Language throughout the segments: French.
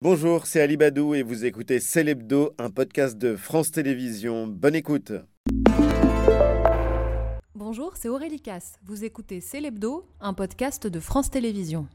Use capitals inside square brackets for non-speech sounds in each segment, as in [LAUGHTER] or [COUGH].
Bonjour, c'est Ali Badou et vous écoutez Célébdo, un podcast de France Télévisions. Bonne écoute. Bonjour, c'est Aurélie Casse. Vous écoutez Célébdo, un podcast de France Télévisions.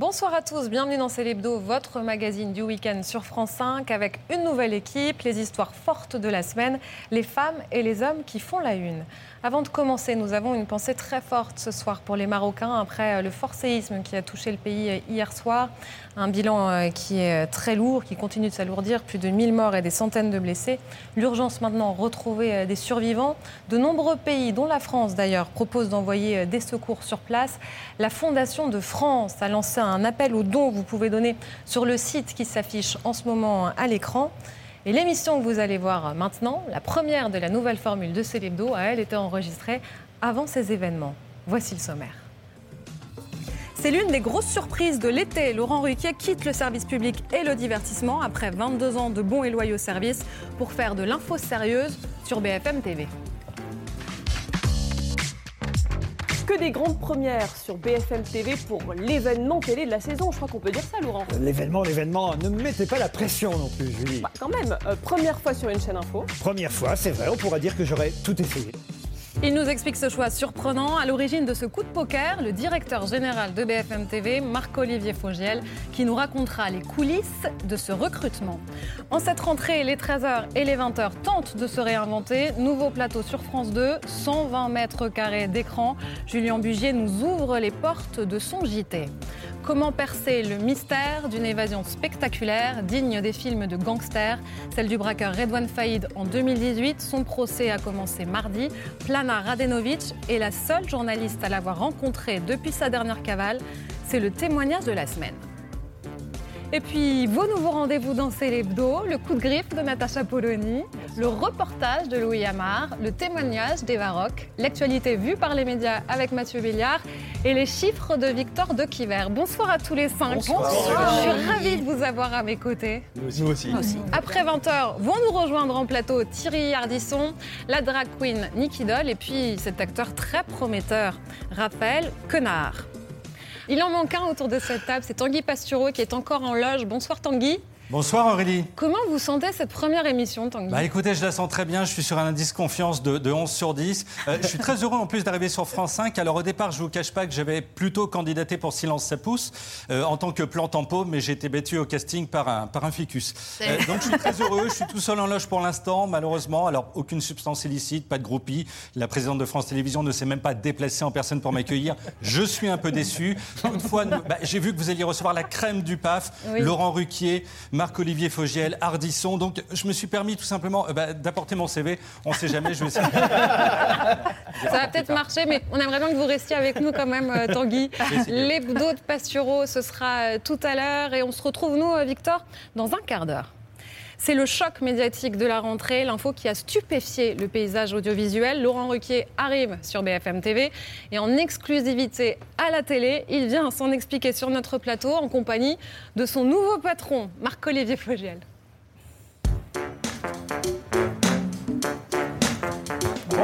Bonsoir à tous, bienvenue dans Célébdo, votre magazine du week-end sur France 5 avec une nouvelle équipe, les histoires fortes de la semaine, les femmes et les hommes qui font la une. Avant de commencer, nous avons une pensée très forte ce soir pour les Marocains après le fort séisme qui a touché le pays hier soir. Un bilan euh, qui est très lourd, qui continue de s'alourdir, plus de 1000 morts et des centaines de blessés. L'urgence maintenant, retrouver euh, des survivants. De nombreux pays, dont la France d'ailleurs, proposent d'envoyer euh, des secours sur place. La Fondation de France a lancé un appel aux dons que vous pouvez donner sur le site qui s'affiche en ce moment à l'écran. Et l'émission que vous allez voir maintenant, la première de la nouvelle formule de Célébdo, a elle été enregistrée avant ces événements. Voici le sommaire. C'est l'une des grosses surprises de l'été. Laurent Ruquier quitte le service public et le divertissement après 22 ans de bons et loyaux services pour faire de l'info sérieuse sur BFM TV. Que des grandes premières sur BFM TV pour l'événement télé de la saison. Je crois qu'on peut dire ça, Laurent. L'événement, l'événement. Ne me mettez pas la pression non plus, Julie. Bah, quand même, euh, première fois sur une chaîne info. Première fois, c'est vrai, on pourra dire que j'aurais tout essayé. Il nous explique ce choix surprenant. À l'origine de ce coup de poker, le directeur général de BFM TV, Marc-Olivier Fogiel, qui nous racontera les coulisses de ce recrutement. En cette rentrée, les 13h et les 20h tentent de se réinventer. Nouveau plateau sur France 2, 120 mètres carrés d'écran. Julien Bugier nous ouvre les portes de son JT. Comment percer le mystère d'une évasion spectaculaire, digne des films de gangsters? Celle du braqueur Redouane Faïd en 2018. Son procès a commencé mardi. Radenovic est la seule journaliste à l'avoir rencontré depuis sa dernière cavale. C'est le témoignage de la semaine. Et puis, vos nouveaux rendez-vous dans Célébdo, le coup de griffe de Natacha Polony, le reportage de Louis Amar, le témoignage d'Eva Rock, l'actualité vue par les médias avec Mathieu Béliard et les chiffres de Victor de Kiver. Bonsoir à tous les cinq. Bonsoir. Je suis ravie de vous avoir à mes côtés. Nous aussi. Après 20h, vont nous rejoindre en plateau Thierry Ardisson, la drag queen Nicky Doll et puis cet acteur très prometteur, Raphaël Quenard. Il en manque un autour de cette table, c'est Tanguy Pastureau qui est encore en loge. Bonsoir Tanguy. Bonsoir Aurélie. Comment vous sentez cette première émission, Tanguy? Bah écoutez, je la sens très bien. Je suis sur un indice confiance de, de 11 sur 10. Euh, je suis très heureux en plus d'arriver sur France 5. Alors au départ, je vous cache pas que j'avais plutôt candidaté pour Silence ça pousse euh, en tant que plante en pot, mais j'ai été battu au casting par un, par un ficus. Euh, donc je suis très heureux. Je suis tout seul en loge pour l'instant, malheureusement. Alors aucune substance illicite, pas de groupie. La présidente de France Télévisions ne s'est même pas déplacée en personne pour m'accueillir. Je suis un peu déçu. Toutefois, bah, j'ai vu que vous alliez recevoir la crème du PAF, Oui. Laurent Ruquier, Marc-Olivier Fogiel, Ardisson. Donc, je me suis permis tout simplement euh, bah, d'apporter mon CV. On ne sait jamais, je vais essayer. Ça va peut-être marcher, mais on aimerait bien que vous restiez avec nous quand même, euh, Tanguy. L'hebdo de Pastureau, ce sera euh, tout à l'heure. Et on se retrouve, nous, euh, Victor, dans un quart d'heure. C'est le choc médiatique de la rentrée, l'info qui a stupéfié le paysage audiovisuel. Laurent Ruquier arrive sur BFM TV et en exclusivité à la télé, il vient s'en expliquer sur notre plateau en compagnie de son nouveau patron, Marc-Olivier Fogiel.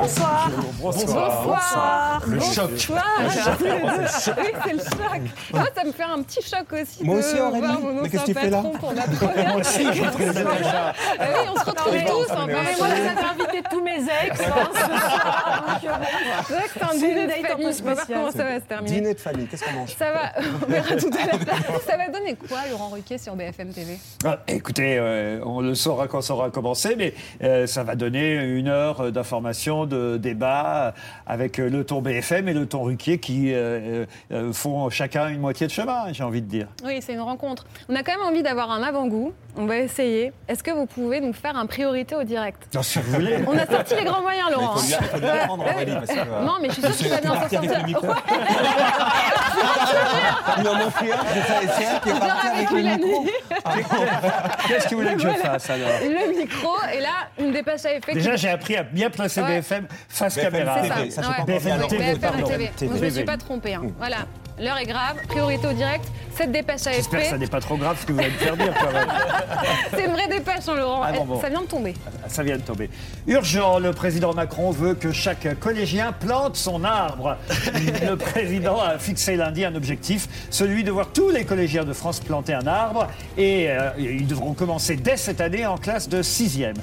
Bonsoir. Bonsoir. Le choc. Bonsoir. Oui, c'est le choc. Moi, ça me fait un petit choc aussi Moi de aussi, Aurélie. voir mon Mais qu'est-ce que tu fais là patron pour la [LAUGHS] première Moi aussi, déjà. Ah oui, on se retrouve tous. hein, moi, j'avais invité tous mes ex. hein, ce soir. Donc, euh, c'est vrai que c'est un dîner de famille. Je sais pas spéciale. comment ça va se terminer. Dîner de famille, qu'est-ce qu'on mange? Ça va, [LAUGHS] on verra tout à l'heure. Ça va donner quoi, Laurent Ruquier, sur BFM TV Ah, écoutez, euh, on le saura quand ça aura commencé, mais euh, ça va donner une heure d'information, de débat avec le ton BFM et le ton Ruquier qui euh, euh, font chacun une moitié de chemin, j'ai envie de dire. Oui, c'est une rencontre. On a quand même envie d'avoir un avant-goût. On va essayer. Est-ce que vous pouvez nous faire un priorité au direct Non, si vous voulez. On a sorti les grands moyens, Laurent. Il faut lui- il faut lui apprendre, Aurélie, parce que, euh, Non, mais je suis sûre qu'il va bien s'en sortir. Il en manque un, c'est ça, et c'est qui est partie avec le Mélanie. micro. [LAUGHS] Qu'est-ce que vous voulez que je fasse alors Le micro, et là, une dépêche à effet. Déjà, j'ai appris à bien placer Ouais. BFM face caméra. C'est ça. TV, ça, je ouais. comprends BFM bien. TV, je ne me suis pas trompée. hein. Voilà. L'heure est grave. Priorité au direct. Cette dépêche J'espère que ça AFP. n'est pas trop grave ce que vous allez me faire dire. [LAUGHS] C'est une vraie dépêche, hein, Laurent. Ah bon, bon. Ça vient de tomber. Ça vient de tomber. Urgent, le président Macron veut que chaque collégien plante son arbre. [LAUGHS] Le président a fixé lundi un objectif, celui de voir tous les collégiens de France planter un arbre. Et euh, ils devront commencer dès cette année en classe de sixième.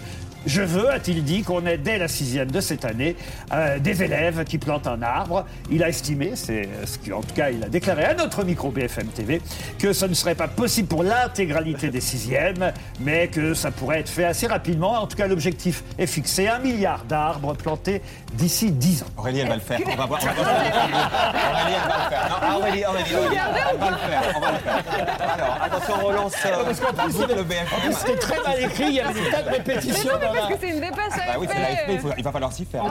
Je veux, a-t-il dit, qu'on ait dès la sixième de cette année euh, des élèves qui plantent un arbre. Il a estimé, c'est ce qu'en tout cas il a déclaré à notre micro BFM TV, que ce ne serait pas possible pour l'intégralité des sixièmes, mais que ça pourrait être fait assez rapidement. En tout cas, l'objectif est fixé un milliard d'arbres plantés d'ici 10 ans. Aurélie, elle va le faire. On va voir. on Aurélie, elle va le faire. Non, Aurélie, Aurélie, Aurélie, elle va le faire. On va le faire. Alors, attention, on relance euh, Parce qu'en plus, c'était- BFM. C'était très mal écrit, il y avait des tas de répétitions. Parce que c'est une dépêche AFP. Bah oui, c'est l'AFP, il, faut- il va falloir s'y faire.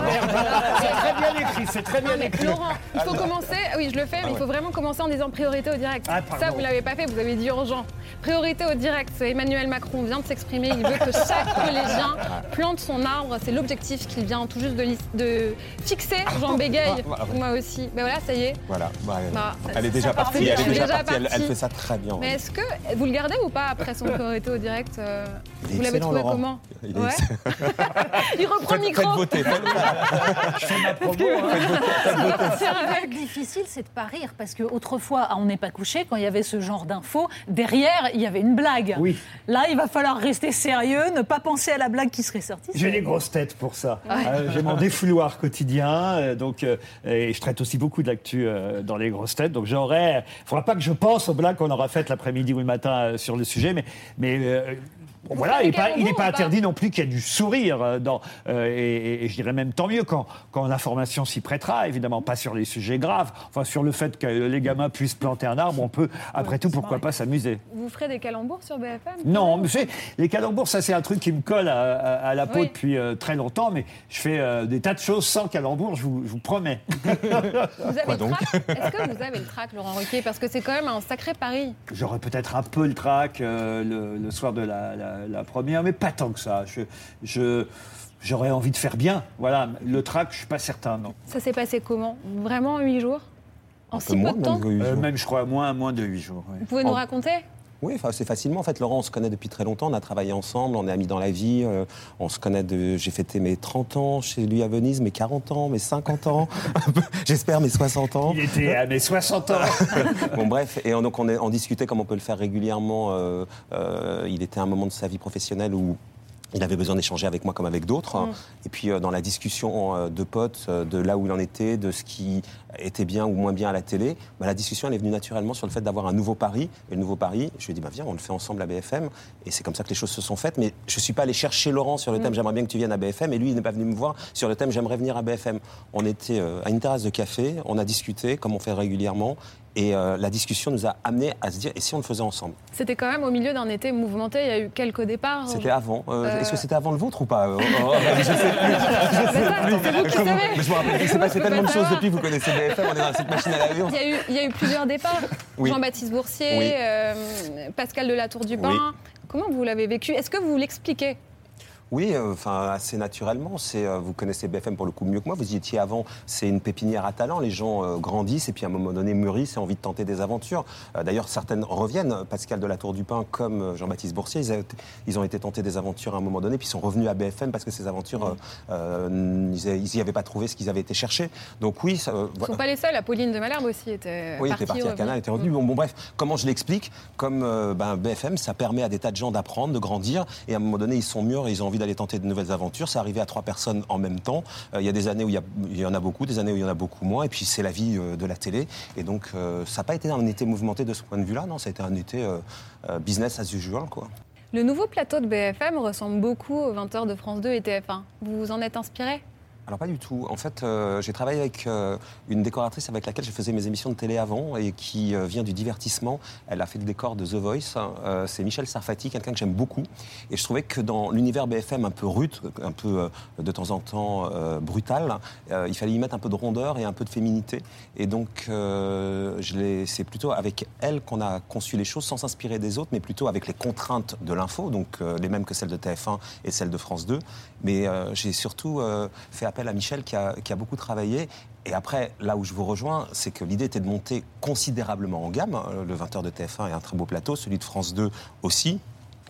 C'est très bien écrit, c'est très bien Non, mais écrit. Laurent, il faut commencer. ah Oui, je le fais, mais il faut vraiment commencer en disant priorité au direct. Ah, pardon. Ça, vous l'avez pas fait, vous avez dit urgent. Priorité au direct. Emmanuel Macron vient de s'exprimer. Il veut que chaque [LAUGHS] collégien plante son arbre. C'est l'objectif qu'il vient tout juste de, lis- de fixer. Jean bégaye. Ah, ouais. Moi aussi. Ben voilà, ça y est. Voilà, bah, Bah, elle est déjà part partie. Elle est déjà partie. Elle, fait ça très bien. Mais est-ce que vous le gardez ou pas après son [LAUGHS] priorité au direct euh, Il est Vous l'avez trouvé Laurent. comment Il est Ouais. [LAUGHS] Il reprend le micro. faites voter. [LAUGHS] Je fais ma promo. hein. Ce qui est difficile, c'est de pas rire, parce qu'autrefois, à on n'est pas couché, quand il y avait ce genre d'infos, derrière, il y avait une blague. Oui. Là, il va falloir rester sérieux, ne pas penser à la blague qui serait sortie. J'ai les grosses têtes pour ça. Euh, J'ai mon défouloir quotidien, euh, donc euh, et je traite aussi beaucoup d'actu euh, dans les grosses têtes. Donc j'aurais, faudra pas que je pense aux blagues qu'on aura faites l'après-midi ou le matin euh, sur le sujet, mais mais euh, bon, voilà, il n'est pas, il interdit non plus qu'il y ait du sourire euh, dans, euh, et, et je dirais même tant mieux quand, quand l'information s'y prêtera, évidemment pas sur les sujets graves, enfin sur le fait que les gamins puissent planter un arbre, on peut après tout pourquoi pas s'amuser. Vous ferez des calembours sur BFM Non, mais c'est- les calembours, ça c'est un truc qui me colle à, à- à la peau Oui. depuis euh, très longtemps, mais je fais euh, des tas de choses sans calembours, je vous, je vous promets. [LAUGHS] Vous avez [LAUGHS] Quoi le donc trac Est-ce que vous avez le trac, Laurent Ruquier? Parce que c'est quand même un sacré pari. J'aurais peut-être un peu le trac euh, le, le soir de la, la- la première, mais pas tant que ça. Je, je- j'aurais envie de faire bien. Voilà, le trac, je suis pas certain, non. Ça s'est passé comment? Vraiment en huit jours? En Un si peu peu moins, de temps? même, Euh, même, je crois, moins, moins de 8 jours. Vous pouvez nous raconter? Oui, c'est facilement. En fait, Laurent, on se connaît depuis très longtemps. On a travaillé ensemble, on est amis dans la vie. euh, on se connaît de. J'ai fêté mes 30 ans chez lui à Venise, mes 40 ans, mes 50 ans. [LAUGHS] J'espère mes 60 ans. Il était à mes 60 ans. [LAUGHS] Bon, bref, et on, donc on, est, on discutait comme on peut le faire régulièrement. euh, euh, il était à un moment de sa vie professionnelle où il avait besoin d'échanger avec moi comme avec d'autres. Et puis euh, dans la discussion euh, de potes, euh, de là où il en était, de ce qui était bien ou moins bien à la télé, bah, la discussion elle est venue naturellement sur le fait d'avoir un nouveau pari. Et le nouveau pari, je lui ai dit, bah, viens, on le fait ensemble à BFM. Et c'est comme ça que les choses se sont faites. Mais je ne suis pas allé chercher Laurent sur le thème j'aimerais bien que tu viennes à BFM. Et lui, il n'est pas venu me voir sur le thème j'aimerais venir à BFM. On était à une terrasse de café, on a discuté comme on fait régulièrement. Et euh, la discussion nous a amené à se dire, et si on le faisait ensemble? C'était quand même au milieu d'un été mouvementé. Il y a eu quelques départs. C'était avant. Euh, Euh, Est-ce que c'était avant le vôtre ou pas? Euh, oh, oh, [LAUGHS] je sais plus. Qui savez. Mais je me rappelle, il s'est passé Je tellement de choses depuis, vous connaissez BFM, on est dans cette machine à laver. on- Il y, a eu, il y a eu plusieurs départs. [LAUGHS] Oui. Jean-Baptiste Boursier, Oui. Pascal de la Tour du Pin. Oui. Comment vous l'avez vécu? Est-ce que vous l'expliquez? Oui, euh, enfin assez naturellement. C'est, euh, vous connaissez BFM pour le coup mieux que moi. Vous y étiez avant. C'est une pépinière à talent. Les gens euh, grandissent et puis à un moment donné mûrissent et ont envie de tenter des aventures. D'ailleurs, certaines reviennent. Pascal de la Tour du Pin comme Jean-Baptiste Boursier, ils, a- ils ont été tentés des aventures à un moment donné puis ils sont revenus à BFM parce que ces aventures, ils n'y avaient pas trouvé ce qu'ils avaient été chercher. Donc oui, ça, Ils ne sont pas les seuls. Apolline de Malherbe aussi était Oui, partie. était parti à revenue. Canal, était revenu. Bon, bon, bref, comment je l'explique? Comme euh, ben, BFM, ça permet à des tas de gens d'apprendre, de grandir, et à un moment donné, ils sont mûrs et ils ont envie d'aller tenter de nouvelles aventures. C'est arrivé à trois personnes en même temps. Euh, il y a des années où il y, en a beaucoup, des années où il y en a beaucoup moins, et puis c'est la vie euh, de la télé. Et donc, euh, ça n'a pas été un été mouvementé de ce point de vue-là, non, ça a été un été business as usual, quoi. Le nouveau plateau de BFM ressemble beaucoup aux 20h de France 2 et TF1. Vous vous en êtes inspiré? Alors pas du tout. En fait, euh, j'ai travaillé avec euh, une décoratrice avec laquelle je faisais mes émissions de télé avant et qui euh, vient du divertissement. Elle a fait le décor de The Voice. Euh, c'est Michel Sarfati, quelqu'un que j'aime beaucoup. Et je trouvais que dans l'univers BFM un peu rude, un peu de temps en temps brutal, il fallait y mettre un peu de rondeur et un peu de féminité. Et donc, c'est plutôt avec elle qu'on a conçu les choses sans s'inspirer des autres, mais plutôt avec les contraintes de l'info, donc les mêmes que celles de TF1 et celles de France 2. Mais j'ai surtout fait appel à Michel qui a, beaucoup travaillé. Et après, là où je vous rejoins, c'est que l'idée était de monter considérablement en gamme. Euh, Le 20h de TF1 est un très beau plateau, celui de France 2 aussi.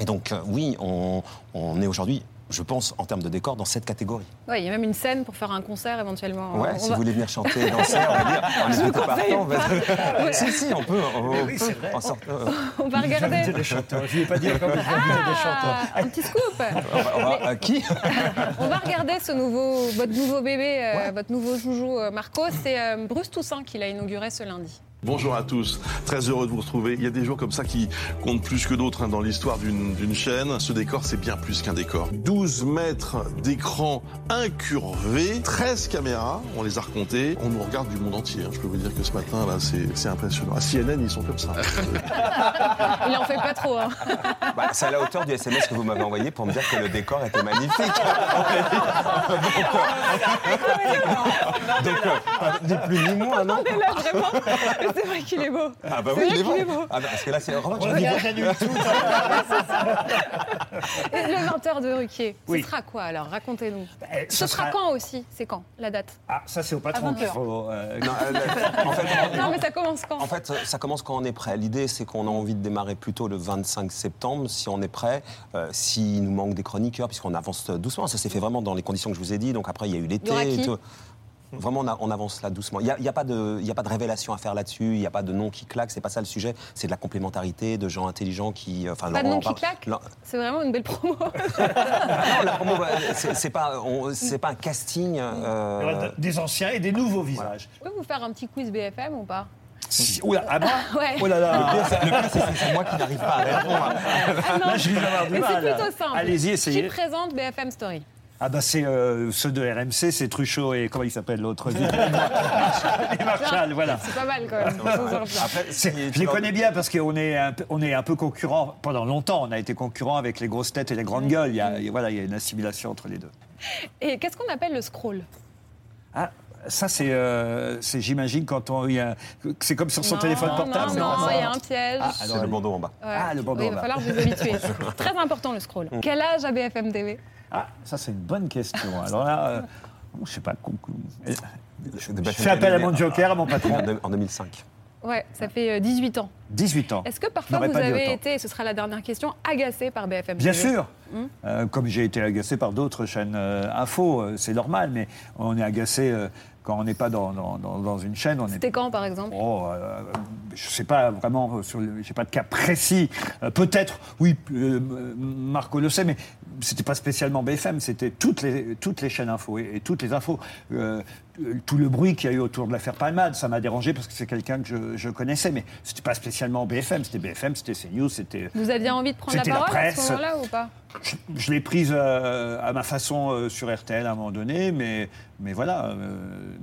Et donc, euh, oui, on est aujourd'hui, je pense, en termes de décor, dans cette catégorie. Ouais, il y a même une scène pour faire un concert éventuellement. Ouais, On si va- vous voulez venir chanter et [LAUGHS] danser, on va dire, on est plutôt partant. vas-y. [LAUGHS] si, si, on peut. On, on Oui, peut c'est vrai. en sorte- euh, [LAUGHS] on va regarder. J'invitais des chanteurs. Je ne vais pas dire comment j'invitais des chanteurs. Ah, un petit scoop. on va- on va- euh, qui On va regarder ce nouveau, votre nouveau bébé, euh, votre nouveau joujou euh, Marco. C'est euh, Bruce Toussaint qui l'a inauguré ce lundi. Bonjour à tous, très heureux de vous retrouver. Il y a des jours comme ça qui comptent plus que d'autres hein, dans l'histoire d'une d'une chaîne. Ce décor, c'est bien plus qu'un décor. 12 mètres d'écran incurvé, 13 caméras, on les a recomptées. On nous regarde du monde entier. hein. Je peux vous dire que ce matin, là, c'est c'est impressionnant. À CNN, ils sont comme ça. [LAUGHS] Il en fait pas trop. hein. Bah, C'est à la hauteur du SMS que vous m'avez envoyé pour me dire que le décor était magnifique. Donc, [LAUGHS] donc, euh, ni plus ni moins, non Et là, vraiment, [LAUGHS] c'est vrai qu'il est beau. Ah bah oui, il est beau. est beau. Ah bah, parce que là, c'est... je- dirait j'annule tout. [LAUGHS] Et le 20h de Ruquier, Oui. ce sera quoi alors? Racontez-nous. Eh, Ce sera sera- quand aussi C'est quand la date? Ah, ça, c'est au patron qu'il 20 faut. euh, Non, euh, [LAUGHS] en fait, Non, mais ça commence quand? En fait, ça commence quand on est prêt. L'idée, c'est qu'on a envie de démarrer plutôt le 25 septembre, si on est prêt. Euh, S'il nous manque des chroniqueurs, puisqu'on avance doucement, ça s'est fait vraiment dans les conditions que je vous ai dit. Donc après, il y a eu l'été. qui et tout. Vraiment, on, a- on avance là doucement. Il n'y a, y a pas de il y a pas de révélation à faire là-dessus. Il n'y a pas de nom qui claque. C'est pas ça le sujet. C'est de la complémentarité, de gens intelligents qui. euh, Enfin, Pas de nom qui claque C'est vraiment une belle promo. [LAUGHS] Non, la promo, euh, c'est pas, on- pas un casting. il y euh, aura Des anciens et des nouveaux visages. Je peux vous faire un petit quiz BFM ou pas? Si- Oula, à moi [LAUGHS] Ouais. Oh là là Le pire, c'est que c'est moi qui n'arrive pas à répondre. Ah Là, je vais avoir du mais c'est mal. plutôt simple. Allez-y, Qui essayez. présente BFM Story? Ah bah c'est euh, ceux de RMC, c'est Truchot et comment il s'appelle l'autre Et [LAUGHS] Marshall, voilà. C'est pas mal quand même. Après, Je les connais bien parce qu'on est, un peu- on est un peu concurrents. Pendant longtemps, on a été concurrents avec les grosses têtes et les grandes gueules. Il y a, voilà, il y a une assimilation entre les deux. Et qu'est-ce qu'on appelle le scroll? Ah, ça, c'est, euh, c'est, j'imagine, quand on. il y a- c'est comme sur son Non, téléphone portable. Non, non, il y a un piège. Ah, C'est le bandeau en bas. Ouais. Ah, le bandeau Oui, en il va bas. falloir vous habituer. [LAUGHS] Très important le scroll. Quel âge a BFM TV Ah, ça, c'est une bonne question. [LAUGHS] Alors là, euh, je sais pas. Je Je fais appel à mon joker, à mon patron. En deux- En 2005. Ouais, ça fait euh, 18 ans. 18 ans. Est-ce que parfois vous avez été, et ce sera la dernière question, agacé par BFM Bien TV sûr. Hmm. Euh, comme j'ai été agacé par d'autres chaînes euh, info, euh, c'est normal, mais on est agacé euh, quand on n'est pas dans, dans- dans- une chaîne. On est C'était quand par exemple Oh, euh, je ne sais pas vraiment, le- j'ai pas de cas précis. Euh, Peut-être, oui, euh, Marco le sait, mais c'était pas spécialement BFM, c'était toutes les, toutes les chaînes info et, et toutes les infos. Euh, tout le bruit qu'il y a eu autour de l'affaire Palmade, ça m'a dérangé parce que c'est quelqu'un que je, je connaissais, mais c'était pas spécialement BFM, c'était BFM, c'était CNews, c'était. Vous aviez envie de prendre la parole à ce moment-là ou pas? Je, je l'ai prise euh, à ma façon euh, sur RTL à un moment donné, mais, mais voilà. euh,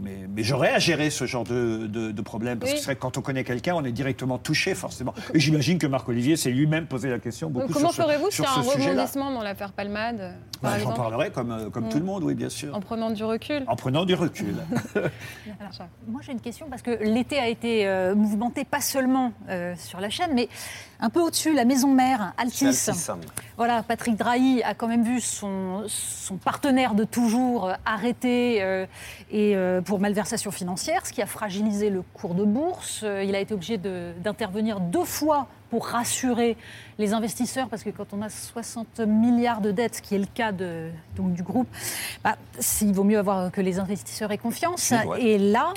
mais mais j'aurais à gérer ce genre de, de, de problème. Parce Oui. que c'est vrai que quand on connaît quelqu'un, on est directement touché, forcément. Et j'imagine que Marc-Olivier s'est lui-même posé la question beaucoup Donc, Comment ferez-vous s'il y a un rebondissement dans l'affaire Palmade, par Bah, J'en parlerai comme, comme Mm. tout le monde, oui, bien sûr. En prenant du recul En prenant du recul. [LAUGHS] Moi, j'ai une question parce que l'été a été euh, mouvementé pas seulement euh, sur la chaîne, mais un peu au-dessus, la maison mère, Altis. Hein. Voilà, Patrick Drahi a quand même vu son, son partenaire de toujours euh, arrêté euh, et, pour malversation financière, ce qui a fragilisé le cours de bourse. Il a été obligé de- d'intervenir deux fois pour rassurer les investisseurs, parce que quand on a 60 milliards de dettes, ce qui est le cas de, donc, du groupe, bah, il vaut mieux avoir que les investisseurs aient confiance. Oui, ouais. Et là,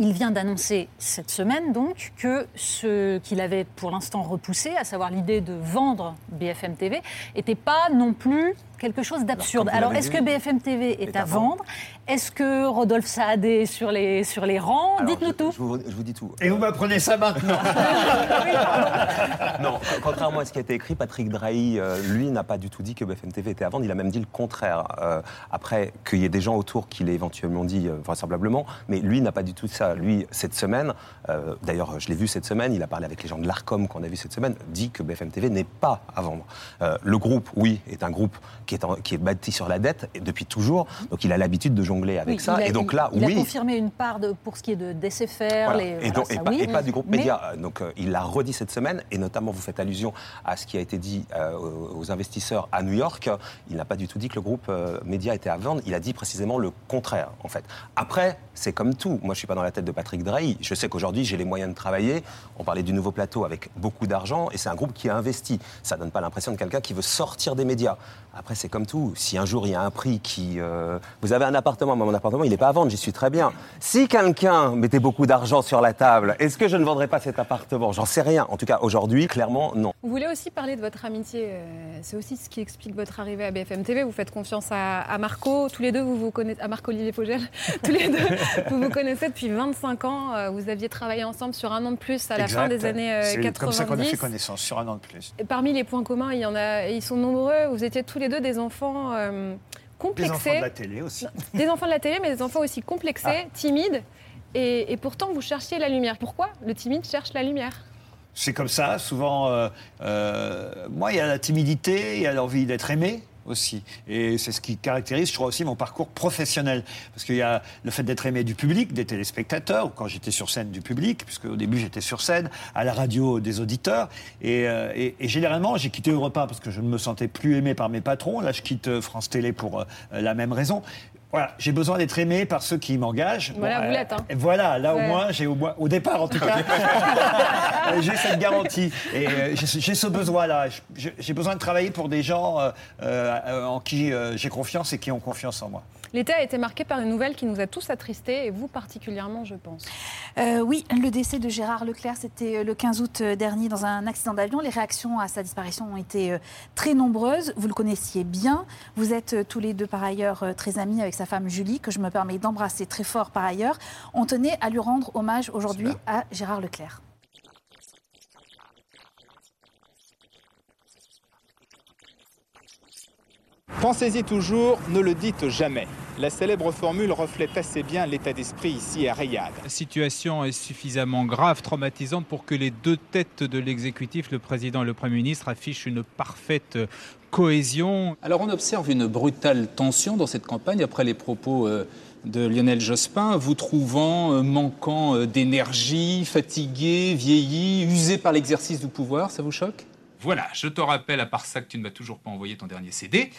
il vient d'annoncer cette semaine donc que ce qu'il avait pour l'instant repoussé, à savoir l'idée de vendre BFM TV, n'était pas non plus quelque chose d'absurde. Alors, est-ce que BFM TV est, à vendre Est-ce que Rodolphe Saadé est sur les, sur les rangs Dites-nous tout. Je vous, je vous dis tout. Et vous m'apprenez ça maintenant [LAUGHS] Non, contrairement à ce qui a été écrit, Patrick Drahi, euh, lui, n'a pas du tout dit que BFM TV était à vendre. Il a même dit le contraire. Euh, après, qu'il y ait des gens autour qui l'aient éventuellement dit, euh, vraisemblablement, mais lui n'a pas du tout ça. Lui, cette semaine, euh, d'ailleurs, je l'ai vu cette semaine, il a parlé avec les gens de l'ARCOM qu'on a vu cette semaine, dit que BFM TV n'est pas à vendre. Euh, le groupe, oui, est un groupe qui est, en- qui est bâti sur la dette et depuis toujours, donc il a l'habitude de jongler avec Oui, ça. il a- et donc là, il oui. a confirmé une part de, pour ce qui est de DSFR. Voilà. les- et, donc- et ça, pas, oui. et pas du groupe Mais- média. Donc euh, il l'a redit cette semaine, et notamment vous faites allusion à ce qui a été dit euh, aux investisseurs à New York. Il n'a pas du tout dit que le groupe euh, Média était à vendre. Il a dit précisément le contraire, en fait. Après, c'est comme tout. Moi, je suis pas dans la tête de Patrick Drahi. Je sais qu'aujourd'hui, j'ai les moyens de travailler. On parlait du nouveau plateau avec beaucoup d'argent, et c'est un groupe qui a investi. Ça donne pas l'impression de quelqu'un qui veut sortir des médias. Après, c'est comme tout. Si un jour il y a un prix qui, euh, vous avez un appartement, moi, mon appartement, il n'est pas à vendre. J'y suis très bien. Si quelqu'un mettait beaucoup d'argent sur la table, est-ce que je ne vendrais pas cet appartement? J'en sais rien. En tout cas, aujourd'hui, clairement, non. Vous voulez aussi parler de votre amitié. euh, C'est aussi ce qui explique votre arrivée à BFM TV. Vous faites confiance à, à Marco. Tous les deux, vous vous connaissez. À Marc-Olivier Fogel. [LAUGHS] Tous les deux, vous vous connaissez depuis 25 ans. Euh, Vous aviez travaillé ensemble sur un an de plus à la fin des années euh, C'est 90. comme ça qu'on a fait connaissance, sur un an de plus. Et Parmi les points communs, il y en a, ils sont nombreux. Vous étiez tous les deux des enfants euh, Des complexés. enfants de la télé aussi. Des enfants de la télé, mais des enfants aussi complexés, timides. Et, et pourtant, vous cherchiez la lumière. Pourquoi le timide cherche la lumière? C'est comme ça, souvent. euh, euh, moi, il y a la timidité, il y a l'envie d'être aimé Et c'est ce qui caractérise, je crois, aussi mon parcours professionnel. Parce qu'il y a le fait d'être aimé du public, des téléspectateurs, ou quand j'étais sur scène du public, puisque au début j'étais sur scène, à la radio des auditeurs. Et, euh, et- et généralement, j'ai quitté Europa parce que je ne me sentais plus aimé par mes patrons. Là, je quitte euh, France Télé pour euh, la même raison. Voilà, j'ai besoin d'être aimé par ceux qui m'engagent. Voilà, Bon, vous l'êtes, hein. et Voilà, là Ouais. au moins, j'ai au, moins- au départ en tout cas, [LAUGHS] j'ai cette garantie. Et euh, j'ai ce besoin-là. J'ai besoin de travailler pour des gens euh, euh, en qui euh, j'ai confiance et qui ont confiance en moi. L'été a été marqué par une nouvelle qui nous a tous attristés, et vous particulièrement, je pense. Euh, oui, le décès de Gérard Leclerc, c'était euh, le 15 août euh, dernier dans un accident d'avion. Les réactions à sa disparition ont été très nombreuses. Vous le connaissiez bien. Vous êtes tous les deux par ailleurs très amis avec sa femme Julie, que je me permets d'embrasser très fort par ailleurs. On tenait à lui rendre hommage aujourd'hui à Gérard Leclerc. Pensez-y toujours, ne le dites jamais. La célèbre formule reflète assez bien l'état d'esprit ici à Riyad. La situation est suffisamment grave, traumatisante pour que les deux têtes de l'exécutif, le président et le Premier ministre, affichent une parfaite cohésion. Alors on observe une brutale tension dans cette campagne après les propos euh, de Lionel Jospin, vous trouvant euh, manquant euh, d'énergie, fatigué, vieilli, usé par l'exercice du pouvoir, ça vous choque? Voilà, je te rappelle, à part ça, que tu ne m'as toujours pas envoyé ton dernier CD.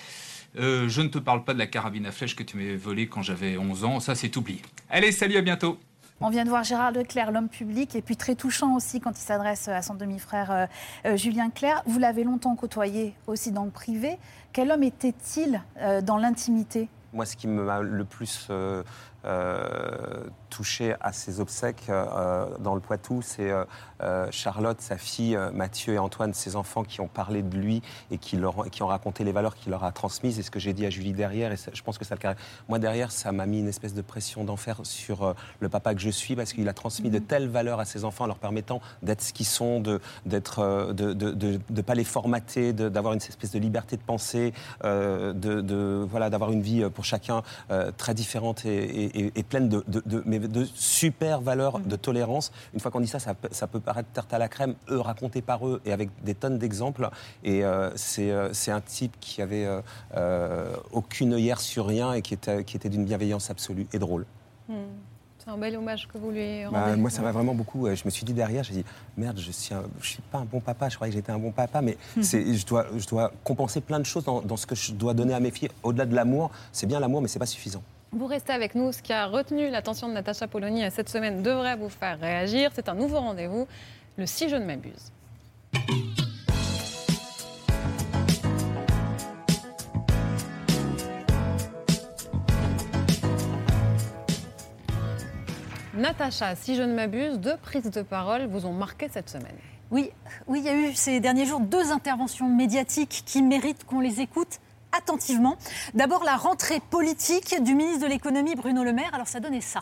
Euh, je ne te parle pas de la carabine à flèche que tu m'avais volée quand j'avais 11 ans, ça c'est oublié. Allez, salut, à bientôt On vient de voir Gérard Leclerc, l'homme public, et puis très touchant aussi quand il s'adresse à son demi-frère euh, euh, Julien Clerc. Vous l'avez longtemps côtoyé aussi dans le privé. Quel homme était-il euh, dans l'intimité? Moi, ce qui m'a le plus euh, euh, touché à ses obsèques euh, dans le Poitou, c'est euh, euh, Charlotte, sa fille, euh, Mathieu et Antoine, ses enfants qui ont parlé de lui et qui, leur, qui ont raconté les valeurs qu'il leur a transmises. Et ce que j'ai dit à Julie derrière, et ça- je pense que ça le Moi, derrière, ça m'a mis une espèce de pression d'enfer sur euh, le papa que je suis parce qu'il a transmis de telles valeurs à ses enfants, leur permettant d'être ce qu'ils sont, de d'être, euh, de, de, de- de pas les formater, d'avoir une espèce de liberté de penser, euh, de, voilà, d'avoir une vie euh, pour chacun euh, très différente et, et- et- et pleine de- mais de super valeurs de tolérance. Une fois qu'on dit ça, ça, peut- ça peut paraître tarte à la crème, eux racontés par eux et avec des tonnes d'exemples. Et euh, c'est euh, un type qui avait euh, euh, aucune œillère sur rien et qui était, qui était d'une bienveillance absolue et drôle. Hmm. C'est un bel hommage que vous lui Bah, rendez. moi, ça m'a vraiment beaucoup. Je me suis dit derrière, j'ai dit merde, je suis, un- je suis pas un bon papa. Je croyais que j'étais un bon papa, mais c'est, je dois, je dois compenser plein de choses dans, dans ce que je dois donner à mes filles. Au-delà de l'amour, c'est bien l'amour, mais c'est pas suffisant. Vous restez avec nous. Ce qui a retenu l'attention de Natacha Polony cette semaine devrait vous faire réagir. C'est un nouveau rendez-vous, le Si je ne m'abuse. Natacha, si je ne m'abuse, deux prises de parole vous ont marqué cette semaine. Oui, oui, il y a eu ces derniers jours deux interventions médiatiques qui méritent qu'on les écoute attentivement. D'abord, la rentrée politique du ministre de l'économie Bruno Le Maire. Alors, ça donnait ça.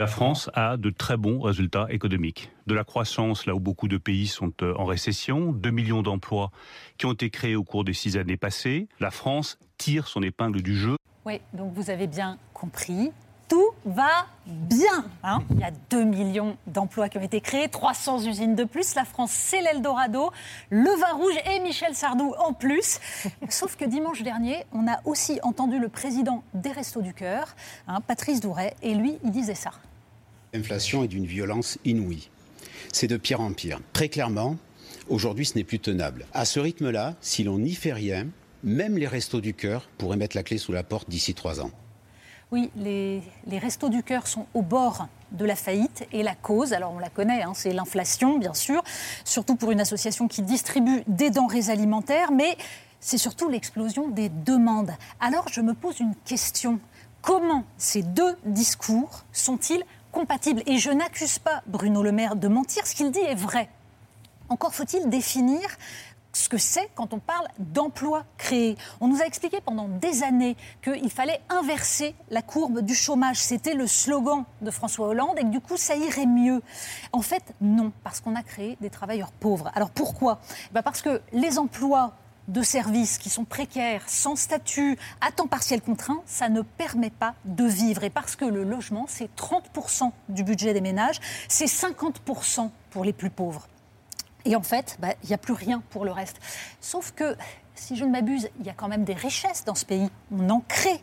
La France a de très bons résultats économiques. De la croissance là où beaucoup de pays sont euh, en récession, 2 millions d'emplois qui ont été créés au cours des six années passées. La France tire son épingle du jeu. Oui, donc vous avez bien compris. Tout va bien. hein. Il y a 2 millions d'emplois qui ont été créés, 300 usines de plus. La France, c'est l'Eldorado, le vin rouge et Michel Sardou en plus. [LAUGHS] Sauf que dimanche dernier, on a aussi entendu le président des Restos du Cœur, hein, Patrice Douret, et lui, il disait ça. L'inflation est d'une violence inouïe. C'est de pire en pire. Très clairement, Aujourd'hui, ce n'est plus tenable. À ce rythme-là, si l'on n'y fait rien, même les restos du cœur pourraient mettre la clé sous la porte d'ici trois ans. Oui, les, restos du cœur sont au bord de la faillite et la cause, alors on la connaît, hein, c'est l'inflation bien sûr, surtout pour une association qui distribue des denrées alimentaires, mais c'est surtout l'explosion des demandes. Alors je me pose une question. Comment ces deux discours sont-ils compatibles? Et je n'accuse pas Bruno Le Maire de mentir, ce qu'il dit est vrai. Encore faut-il définir ce que c'est quand on parle d'emplois créés. On nous a expliqué pendant des années qu'il fallait inverser la courbe du chômage. C'était le slogan de François Hollande et que du coup ça irait mieux. En fait, non, parce qu'on a créé des travailleurs pauvres. Alors pourquoi? Ben Parce que les emplois de services qui sont précaires, sans statut, à temps partiel contraint, ça ne permet pas de vivre. Et parce que le logement, c'est 30% du budget des ménages, c'est 50% pour les plus pauvres. Et en fait, bah, il n'y a plus rien pour le reste. Sauf que, si je ne m'abuse, il y a quand même des richesses dans ce pays. On en crée.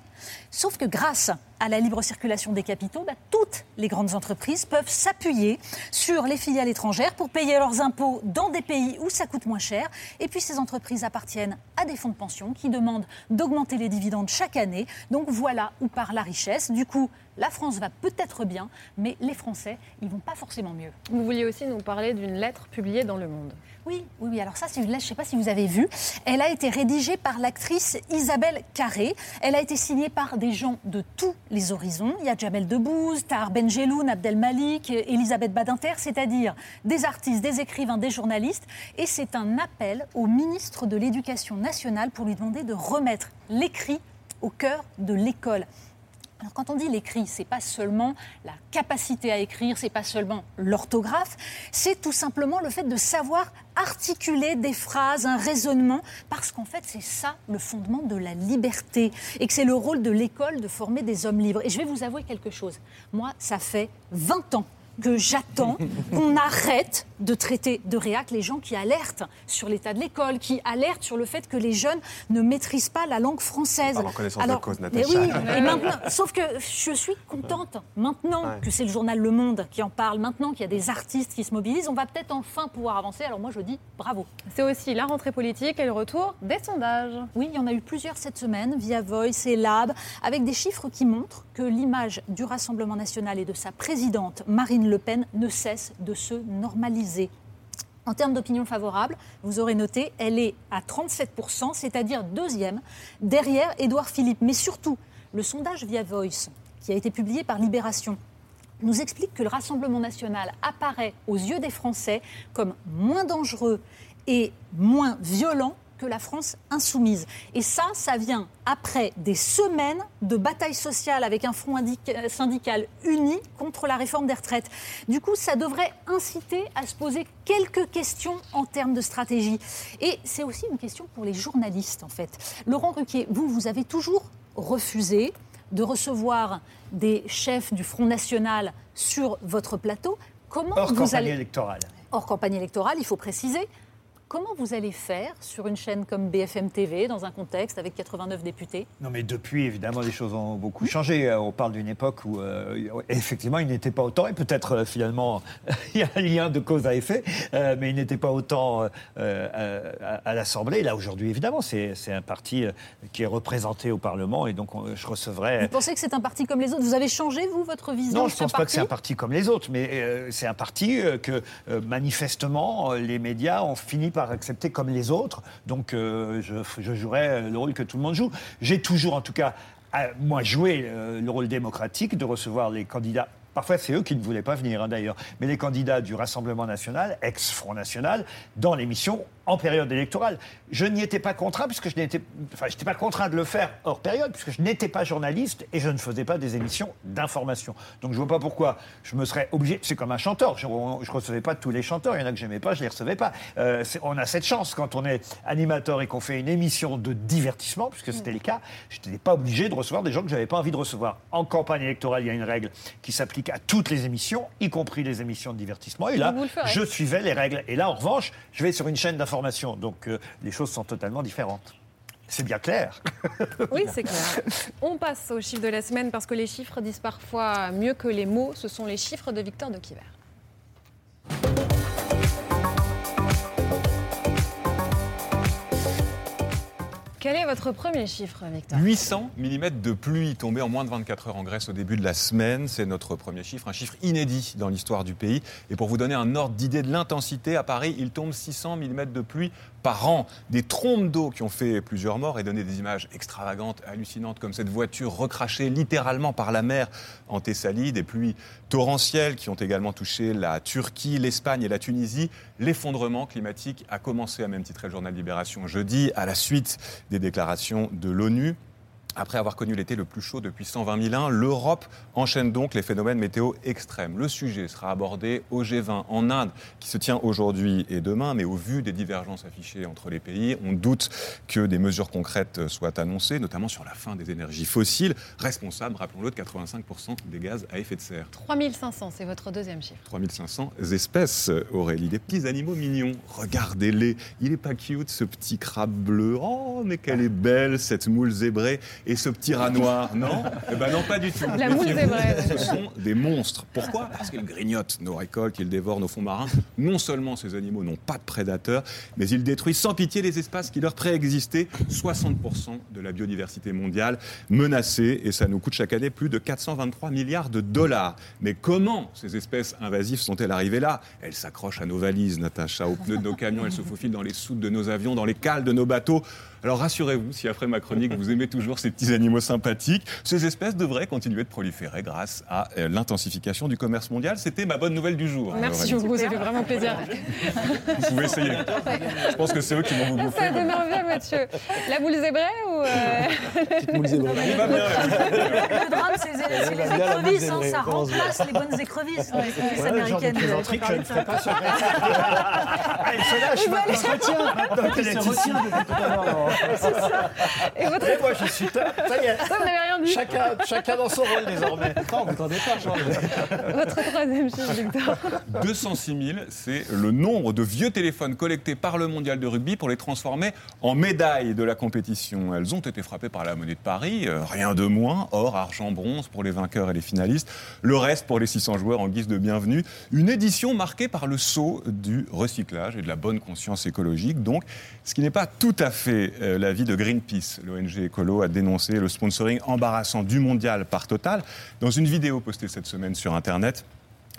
Sauf que grâce à la libre circulation des capitaux, bah, toutes les grandes entreprises peuvent s'appuyer sur les filiales étrangères pour payer leurs impôts dans des pays où ça coûte moins cher. Et puis ces entreprises appartiennent à des fonds de pension qui demandent d'augmenter les dividendes chaque année. Donc voilà où part la richesse. Du coup, la France va peut-être bien, mais les Français, ils vont pas forcément mieux. Vous vouliez aussi nous parler d'une lettre publiée dans Le Monde. Oui, oui, oui. Alors ça, c'est une lettre, je ne sais pas si vous avez vu. Elle a été rédigée par l'actrice Isabelle Carré. Elle a été signée par des gens de tous les horizons. Il y a Jamel Debbouze, Tahar Benjeloun, Abdel Malik, Elisabeth Badinter, c'est-à-dire des artistes, des écrivains, des journalistes. Et c'est un appel au ministre de l'Éducation nationale pour lui demander de remettre l'écrit au cœur de l'école. Alors quand on dit l'écrit, c'est pas seulement la capacité à écrire, c'est pas seulement l'orthographe, c'est tout simplement le fait de savoir articuler des phrases, un raisonnement, parce qu'en fait c'est ça le fondement de la liberté et que c'est le rôle de l'école de former des hommes libres. Et je vais vous avouer quelque chose. Moi, ça fait 20 ans que j'attends qu'on arrête de traiter de réac les gens qui alertent sur l'état de l'école, qui alertent sur le fait que les jeunes ne maîtrisent pas la langue française. Par reconnaissance de cause, mais Natacha. oui, et maintenant, sauf que je suis contente maintenant Ouais. que c'est le journal Le Monde qui en parle, maintenant qu'il y a des artistes qui se mobilisent, on va peut-être enfin pouvoir avancer. Alors moi je dis bravo. C'est aussi la rentrée politique et le retour des sondages. Oui, il y en a eu plusieurs cette semaine via Voice et Lab, avec des chiffres qui montrent que l'image du Rassemblement national et de sa présidente Marine Le Pen ne cesse de se normaliser. En termes d'opinion favorable, vous aurez noté, elle est à 37%, c'est-à-dire deuxième, derrière Édouard Philippe. Mais surtout, le sondage via Voice, qui a été publié par Libération, nous explique que le Rassemblement national apparaît aux yeux des Français comme moins dangereux et moins violent que la France insoumise. Et ça, ça vient après des semaines de bataille sociale avec un front syndical uni contre la réforme des retraites. Du coup, ça devrait inciter à se poser quelques questions en termes de stratégie. Et c'est aussi une question pour les journalistes, en fait. Laurent Ruquier, vous, vous avez toujours refusé de recevoir des chefs du Front National sur votre plateau. Comment Hors vous campagne allez électorale. hors campagne électorale, il faut préciser. Comment vous allez faire sur une chaîne comme BFM TV, dans un contexte avec 89 députés? Non, mais depuis, évidemment, les choses ont beaucoup changé. Euh, On parle d'une époque où, euh, effectivement, il n'était pas autant, et peut-être euh, finalement, [LAUGHS] il y a un lien de cause à effet, euh, mais il n'était pas autant à, à l'Assemblée. Là, aujourd'hui, évidemment, c'est un parti qui est représenté au Parlement, et donc on- je recevrai. Vous pensez que c'est un parti comme les autres? Vous avez changé, vous, votre vision Non, je ne pense pas que c'est un parti comme les autres, mais c'est un parti que manifestement les médias ont fini par accepter comme les autres. Donc euh, je, jouerai euh, le rôle que tout le monde joue. J'ai toujours, en tout cas, moi, joué euh, le rôle démocratique de recevoir les candidats. Parfois, c'est eux qui ne voulaient pas venir, hein, d'ailleurs. Mais les candidats du Rassemblement national, ex-Front national, dans l'émission en période électorale. Je n'y étais pas contraint, puisque je n'étais enfin, je n'étais pas contraint de le faire hors période, puisque je n'étais pas journaliste et je ne faisais pas des émissions d'information. Donc je ne vois pas pourquoi je me serais obligé. C'est comme un chanteur. Je ne recevais pas tous les chanteurs. Il y en a que j'aimais pas, je les recevais pas. Euh, on a cette chance quand on est animateur et qu'on fait une émission de divertissement, puisque c'était le cas. Je n'étais pas obligé de recevoir des gens que je n'avais pas envie de recevoir. En campagne électorale, il y a une règle qui s'applique à toutes les émissions, y compris les émissions de divertissement. Et là, je suivais les règles. Et là, en revanche, je vais sur une chaîne Donc euh, les choses sont totalement différentes. C'est bien clair. [LAUGHS] Oui, c'est clair. On passe aux chiffres de la semaine parce que les chiffres disent parfois mieux que les mots. Ce sont les chiffres de Victor de Quiver. Quel est votre premier chiffre, Victor 800 mm de pluie tombée en moins de 24 heures en Grèce au début de la semaine. C'est notre premier chiffre, un chiffre inédit dans l'histoire du pays. Et pour vous donner un ordre d'idée de l'intensité, à Paris, il tombe 600 mm de pluie par an. Des trompes d'eau qui ont fait plusieurs morts et donné des images extravagantes, hallucinantes, comme cette voiture recrachée littéralement par la mer en Thessalie. Des pluies torrentielles qui ont également touché la Turquie, l'Espagne et la Tunisie. L'effondrement climatique a commencé, à même titre le journal Libération jeudi, à la suite des déclarations de l'ONU. Après avoir connu l'été le plus chaud depuis 120 000 ans, l'Europe enchaîne donc les phénomènes météo extrêmes. Le sujet sera abordé au G20 en Inde, qui se tient aujourd'hui et demain, mais au vu des divergences affichées entre les pays, on doute que des mesures concrètes soient annoncées, notamment sur la fin des énergies fossiles, responsables, rappelons-le, de 85% des gaz à effet de serre. 3500, c'est votre deuxième chiffre. 3500 espèces, Aurélie, des petits animaux mignons. Regardez-les, il est pas cute ce petit crabe bleu. Oh, mais qu'elle est belle cette moule zébrée. Et ce petit rat noir, non Eh ben non, pas du tout. La moule zébrée. Ce sont des monstres. Pourquoi? Parce qu'ils grignotent nos récoltes, ils dévorent nos fonds marins. Non seulement ces animaux n'ont pas de prédateurs, mais ils détruisent sans pitié les espaces qui leur préexistaient. 60% de la biodiversité mondiale menacée, et ça nous coûte chaque année plus de 423 milliards de dollars. Mais comment ces espèces invasives sont-elles arrivées là? Elles s'accrochent à nos valises, Natacha, aux pneus de nos camions, elles se faufilent dans les soutes de nos avions, dans les cales de nos bateaux. Alors rassurez-vous, si après ma chronique, vous aimez toujours ces petits animaux sympathiques, ces espèces devraient continuer de proliférer grâce à euh, l'intensification du commerce mondial. C'était ma bonne nouvelle du jour. Merci beaucoup, ça fait vraiment plaisir. Vous pouvez essayer. Je pense que c'est eux qui vont vous Ça bouffer. a donné envie à Mathieu. La boule zébrée ou. euh, moule zébrée. Il va bien. Le drame, c'est c'est Elle les boule écrevisses, hein, ça remplace les bonnes écrevisses. Les écrevisses Ouais, américaines. plaisanterie que je ne ferai pas sur [LAUGHS] Ah, Elle se lâche allez- se retient. Maintenant qu'elle est ici depuis tout à l'heure. [LAUGHS] Ça. Et votre. Et moi, je suis. Ça y est. Ça, vous n'avez rien dit. Chacun, chacun dans son rôle désormais. Non, vous t'entendez pas, Charles. Votre troisième chiffre, Victor. 206 000, c'est le nombre de vieux téléphones collectés par le mondial de rugby pour les transformer en médailles de la compétition. Elles ont été frappées par la monnaie de Paris, euh, rien de moins, or, argent, bronze pour les vainqueurs et les finalistes, le reste pour les 600 joueurs en guise de bienvenue. Une édition marquée par le saut du recyclage et de la bonne conscience écologique, donc, ce qui n'est pas tout à fait euh, l'avis de Greenpeace. L'ONG écolo a dénoncé le sponsoring embarrassant du mondial par Total. Dans une vidéo postée cette semaine sur Internet,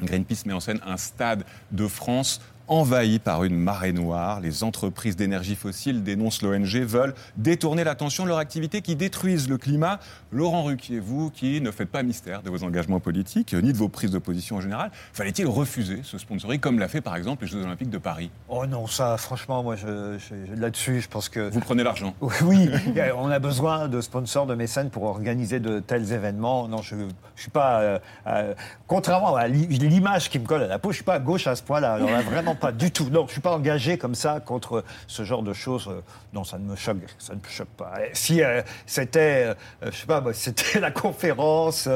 Greenpeace met en scène un stade de France envahi par une marée noire. Les entreprises d'énergie fossile, dénoncent l'ONG, veulent détourner l'attention de leur activité qui détruisent le climat. Laurent Ruquier, vous qui ne faites pas mystère de vos engagements politiques, ni de vos prises de position en général, fallait-il refuser ce sponsoring comme l'a fait par exemple les Jeux Olympiques de Paris? Oh non, ça, franchement, moi, je, je- là-dessus, je pense que. Vous prenez l'argent [LAUGHS] Oui, on a besoin de sponsors, de mécènes pour organiser de tels événements. Non, je ne suis pas. euh, euh, contrairement à l'i- l'image qui me colle à la peau, je ne suis pas à gauche à ce point-là. Alors là, vraiment pas du tout. Non, je ne suis pas engagé comme ça contre ce genre de choses. Euh, Non, ça ne me choque, ça ne me choque pas. Et Si euh, c'était, euh, je sais pas, c'était la conférence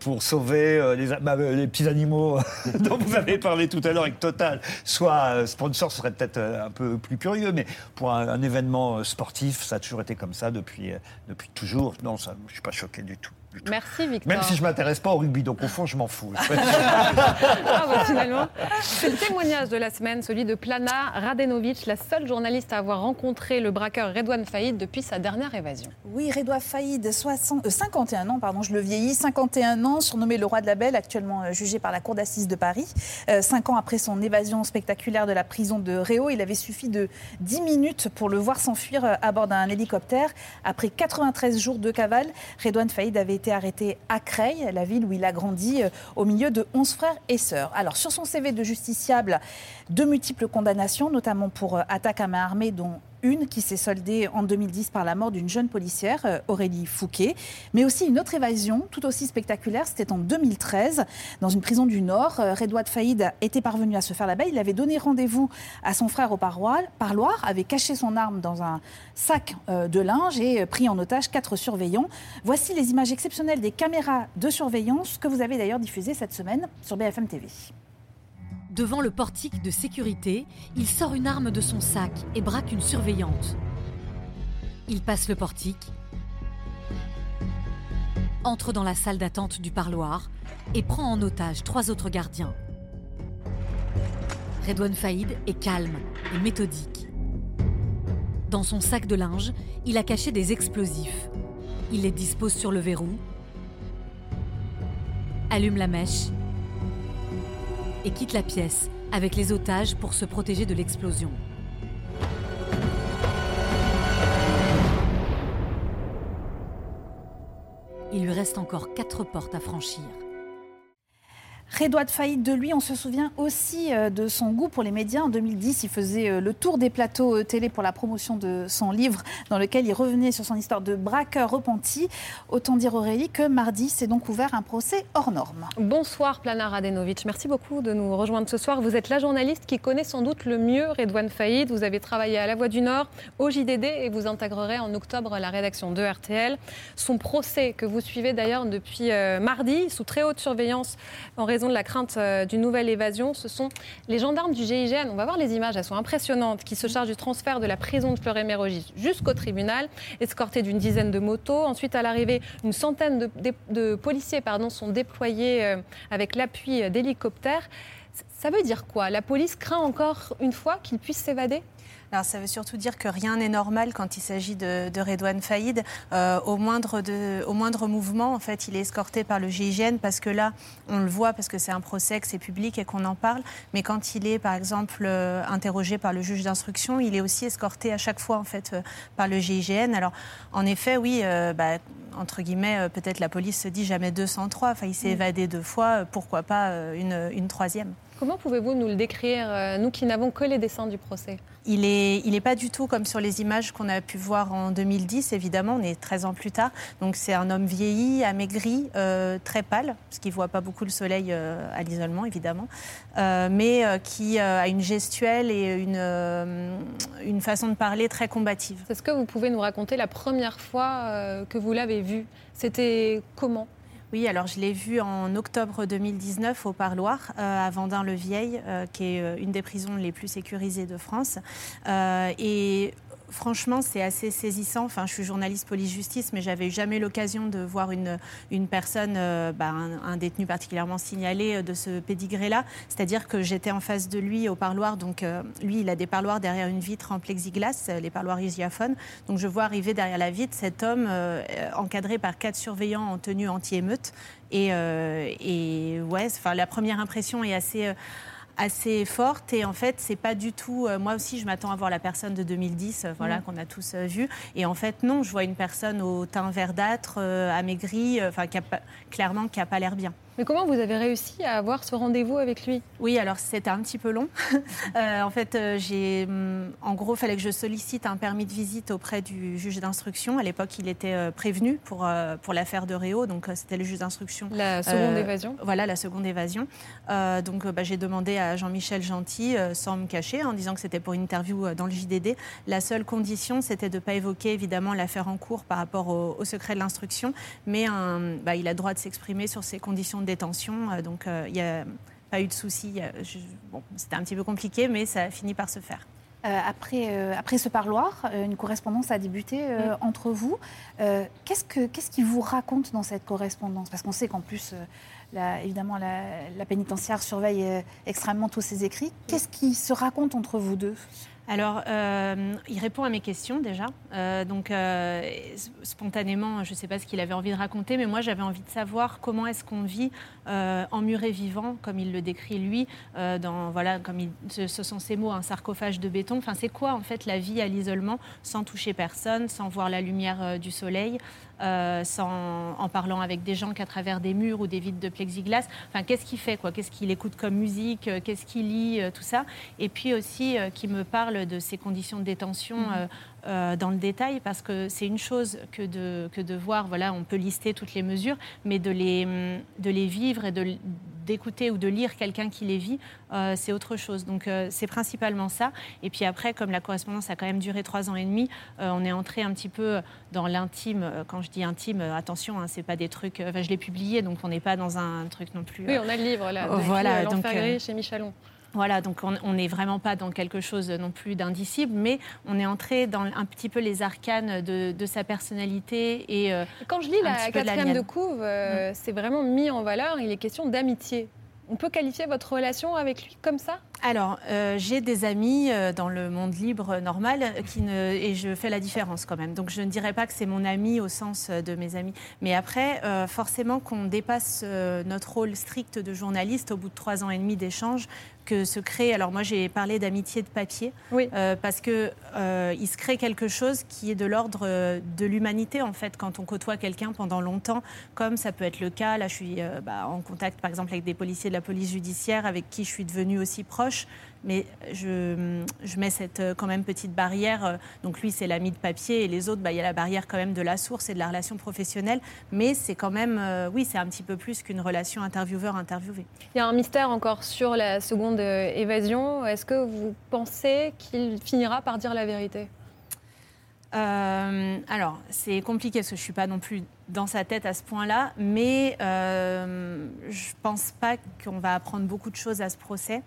pour sauver bah, les petits animaux [LAUGHS] dont vous avez parlé tout à l'heure avec Total, soit sponsor, ce serait peut-être un peu plus curieux, mais pour un, événement sportif, ça a toujours été comme ça depuis, depuis toujours. Non, ça, je suis pas choqué du tout. Du tout. Merci, Victor. Même si je m'intéresse pas au rugby, donc au fond, je m'en fous. [LAUGHS] Ah, bah, finalement. C'est le témoignage de la semaine, celui de Plana Radenovic, la seule journaliste à avoir rencontré le braqueur Redouane Faïd depuis sa dernière évasion. Oui, Redouane Faïd, 60 euh, 51 ans, pardon, je le vieillis, 51 ans, surnommé le roi de la belle, actuellement euh, jugé par la cour d'assises de Paris. Euh, cinq ans après son évasion spectaculaire de la prison de Réau, il avait suffi de 10 minutes pour le voir s'enfuir euh, à bord d'un hélicoptère. Après 93 jours de cavale, Redouane Faïd avait été arrêté à Creil, la ville où il a grandi, euh, au milieu de 11 frères et sœurs. Alors, sur son CV de justiciable, de multiples condamnations, notamment pour euh, attaque à main armée, dont une qui s'est soldée en 2010 par la mort d'une jeune policière, euh, Aurélie Fouquet, mais aussi une autre évasion tout aussi spectaculaire, c'était en 2013, dans une prison du Nord. Euh, Redouane Faïd était parvenu à se faire la belle, il avait donné rendez-vous à son frère au parloir, avait caché son arme dans un sac de linge et pris en otage quatre surveillants. Voici les images exceptionnelles des caméras de surveillance que vous avez d'ailleurs diffusées cette semaine sur BFM TV. Devant le portique de sécurité, il sort une arme de son sac et braque une surveillante. Il passe le portique, entre dans la salle d'attente du parloir et prend en otage trois autres gardiens. Redouane Faïd est calme et méthodique. Dans Dans son sac de linge, il a caché des explosifs. Il les dispose sur le verrou, allume la mèche et quitte la pièce avec les otages pour se protéger de l'explosion. Il lui reste encore quatre portes à franchir. Redouane Faïd, de lui, on se souvient aussi euh, de son goût pour les médias. En 2010, il faisait euh, le tour des plateaux euh, télé pour la promotion de son livre, dans lequel il revenait sur son histoire de braqueur repenti. Autant dire Aurélie que mardi s'est donc ouvert un procès hors norme. Bonsoir Plana Radenovic, merci beaucoup de nous rejoindre ce soir. Vous êtes la journaliste qui connaît sans doute le mieux Redouane Faïd. Vous avez travaillé à La Voix du Nord, au JDD et vous intégrerez en octobre la rédaction de RTL. Son procès, que vous suivez d'ailleurs depuis mardi, sous très haute surveillance en raison de la crainte euh, d'une nouvelle évasion, ce sont les gendarmes du GIGN. On va voir les images, elles sont impressionnantes, qui se chargent du transfert de la prison de Fleury-Mérogis jusqu'au tribunal, escortés d'une dizaine de motos. Ensuite, à l'arrivée, une centaine de, policiers pardon, sont déployés euh, avec l'appui d'hélicoptères. Ça veut dire quoi? La police craint encore une fois qu'ils puissent s'évader? Alors ça veut surtout dire que rien n'est normal quand il s'agit de, de Redouane Faïd. Euh, au, moindre de, au moindre mouvement, en fait, il est escorté par le GIGN parce que là, on le voit parce que c'est un procès, que c'est public et qu'on en parle. Mais quand il est, par exemple, euh, interrogé par le juge d'instruction, il est aussi escorté à chaque fois, en fait, euh, par le GIGN. Alors, en effet, oui, bah, entre guillemets, peut-être la police se dit jamais 203. Enfin, il s'est évadé deux fois, pourquoi pas une, une troisième. Comment pouvez-vous nous le décrire, nous qui n'avons que les dessins du procès? Il n'est il est pas du tout comme sur les images qu'on a pu voir en 2010, évidemment, on est 13 ans plus tard. Donc c'est un homme vieilli, amaigri, euh, très pâle, parce qu'il ne voit pas beaucoup le soleil euh, à l'isolement, évidemment, euh, mais qui a une gestuelle et une, une façon de parler très combative. Est-ce que vous pouvez nous raconter la première fois que vous l'avez vu? C'était comment? Oui, alors je l'ai vu en octobre 2019 au Parloir, euh, à Vendin-le-Vieil, euh, qui est euh, une des prisons les plus sécurisées de France. et franchement, c'est assez saisissant. Enfin, je suis journaliste police-justice, mais j'avais jamais l'occasion de voir une, une personne, euh, bah, un, détenu particulièrement signalé euh, de ce pédigré-là. C'est-à-dire que j'étais en face de lui au parloir. Donc, euh, lui, il a des parloirs derrière une vitre en plexiglas, les parloirs isiaphones. Donc, je vois arriver derrière la vitre cet homme encadré par quatre surveillants en tenue anti-émeute. Et, et ouais, enfin, la première impression est assez assez forte et en fait c'est pas du tout euh, moi aussi je m'attends à voir la personne de 2010 euh, voilà qu'on a tous euh, vu et en fait non je vois une personne au teint verdâtre amaigri enfin clairement qui a pas l'air bien mais comment vous avez réussi à avoir ce rendez-vous avec lui? Oui, alors c'était un petit peu long. [LAUGHS] Euh, en fait, euh, j'ai, hum, en gros, il fallait que je sollicite un permis de visite auprès du juge d'instruction. À l'époque, il était euh, prévenu pour, pour l'affaire de Réau, donc c'était le juge d'instruction. La seconde évasion Voilà, la seconde évasion. donc bah, j'ai demandé à Jean-Michel Gentil, sans me cacher, en disant que c'était pour une interview dans le JDD. La seule condition, c'était de ne pas évoquer évidemment l'affaire en cours par rapport au, secret de l'instruction, mais bah, il a le droit de s'exprimer sur ses conditions détention. Euh, donc euh, il n'y a pas eu de soucis. Bon, C'était un petit peu compliqué, mais ça a fini par se faire. Euh, après, après ce parloir, une correspondance a débuté mm. entre vous. qu'est-ce, que, qu'est-ce qu'il vous raconte dans cette correspondance? Parce qu'on sait qu'en plus, la, évidemment, la, la, pénitentiaire surveille extrêmement tous ces écrits. Qu'est-ce qui se raconte entre vous deux? Alors, euh, il répond à mes questions déjà. Euh, donc, euh, spontanément, je ne sais pas ce qu'il avait envie de raconter, mais moi, j'avais envie de savoir comment est-ce qu'on vit en muret vivant, comme il le décrit lui, dans voilà, comme il, ce, sont ses mots, un sarcophage de béton. Enfin, c'est quoi en fait la vie à l'isolement, sans toucher personne, sans voir la lumière du soleil, sans, en parlant avec des gens qu'à travers des murs ou des vitres de plexiglas. Enfin, qu'est-ce qu'il fait quoi? Qu'est-ce qu'il écoute comme musique? Qu'est-ce qu'il lit Tout ça? Et puis aussi, qui me parle de ces conditions de détention mhm. Euh, euh, dans le détail parce que c'est une chose que de, que de voir, voilà, on peut lister toutes les mesures, mais de les, de les vivre et de, d'écouter ou de lire quelqu'un qui les vit, euh, c'est autre chose. Donc c'est principalement ça. Et puis après, comme la correspondance a quand même duré trois ans et demi, on est entré un petit peu dans l'intime. Quand je dis intime, attention, hein, c'est pas des trucs. Enfin, je l'ai publié, donc on n'est pas dans un truc non plus. Oui, on a le livre là. voilà, donc chez Michalon. Voilà, donc on n'est vraiment pas dans quelque chose non plus d'indicible, mais on est entré dans un petit peu les arcanes de, sa personnalité. Et euh, quand je lis la quatrième de, couve, euh, c'est vraiment mis en valeur. Il est question d'amitié. On peut qualifier votre relation avec lui comme ça? Alors, euh, j'ai des amis euh, dans le monde libre normal qui ne, et je fais la différence quand même. Donc, je ne dirais pas que c'est mon ami au sens de mes amis. Mais après, forcément, qu'on dépasse notre rôle strict de journaliste au bout de trois ans et demi d'échange, que se crée. Alors moi j'ai parlé d'amitié de papier parce que il se crée quelque chose qui est de l'ordre de l'humanité en fait quand on côtoie quelqu'un pendant longtemps, comme ça peut être le cas. Là je suis bah, en contact par exemple avec des policiers de la police judiciaire avec qui je suis devenue aussi proche mais je, je, mets cette euh, quand même petite barrière. Euh, donc lui, c'est l'ami de papier et les autres, bah, il y a la barrière quand même de la source et de la relation professionnelle. Mais c'est quand même, euh, oui, c'est un petit peu plus qu'une relation intervieweur-interviewé. Il y a un mystère encore sur la seconde évasion. Est-ce que vous pensez qu'il finira par dire la vérité? Alors, c'est compliqué parce que je ne suis pas non plus dans sa tête à ce point-là, mais je ne pense pas qu'on va apprendre beaucoup de choses à ce procès.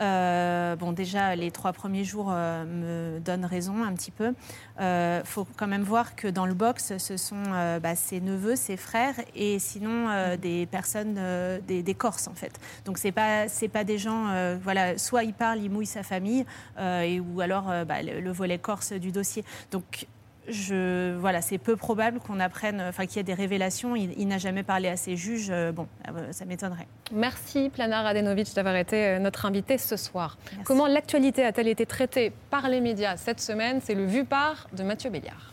Euh, bon, déjà, les trois premiers jours euh, me donnent raison un petit peu. Il euh, faut quand même voir que dans le box, ce sont bah, ses neveux, ses frères et sinon des personnes, des, Corses en fait. Donc c'est pas pas des gens, voilà, soit il parle, il mouille sa famille, et, ou alors bah, le, le, volet corse du dossier. Donc je, voilà, c'est peu probable qu'on apprenne, enfin qu'il y ait des révélations. Il, n'a jamais parlé à ses juges. Euh, bon, euh, ça m'étonnerait. Merci Plana Radenovic d'avoir été euh, notre invité ce soir. Comment l'actualité a-t-elle été traitée par les médias cette semaine? C'est le vu par de Mathieu Béliard.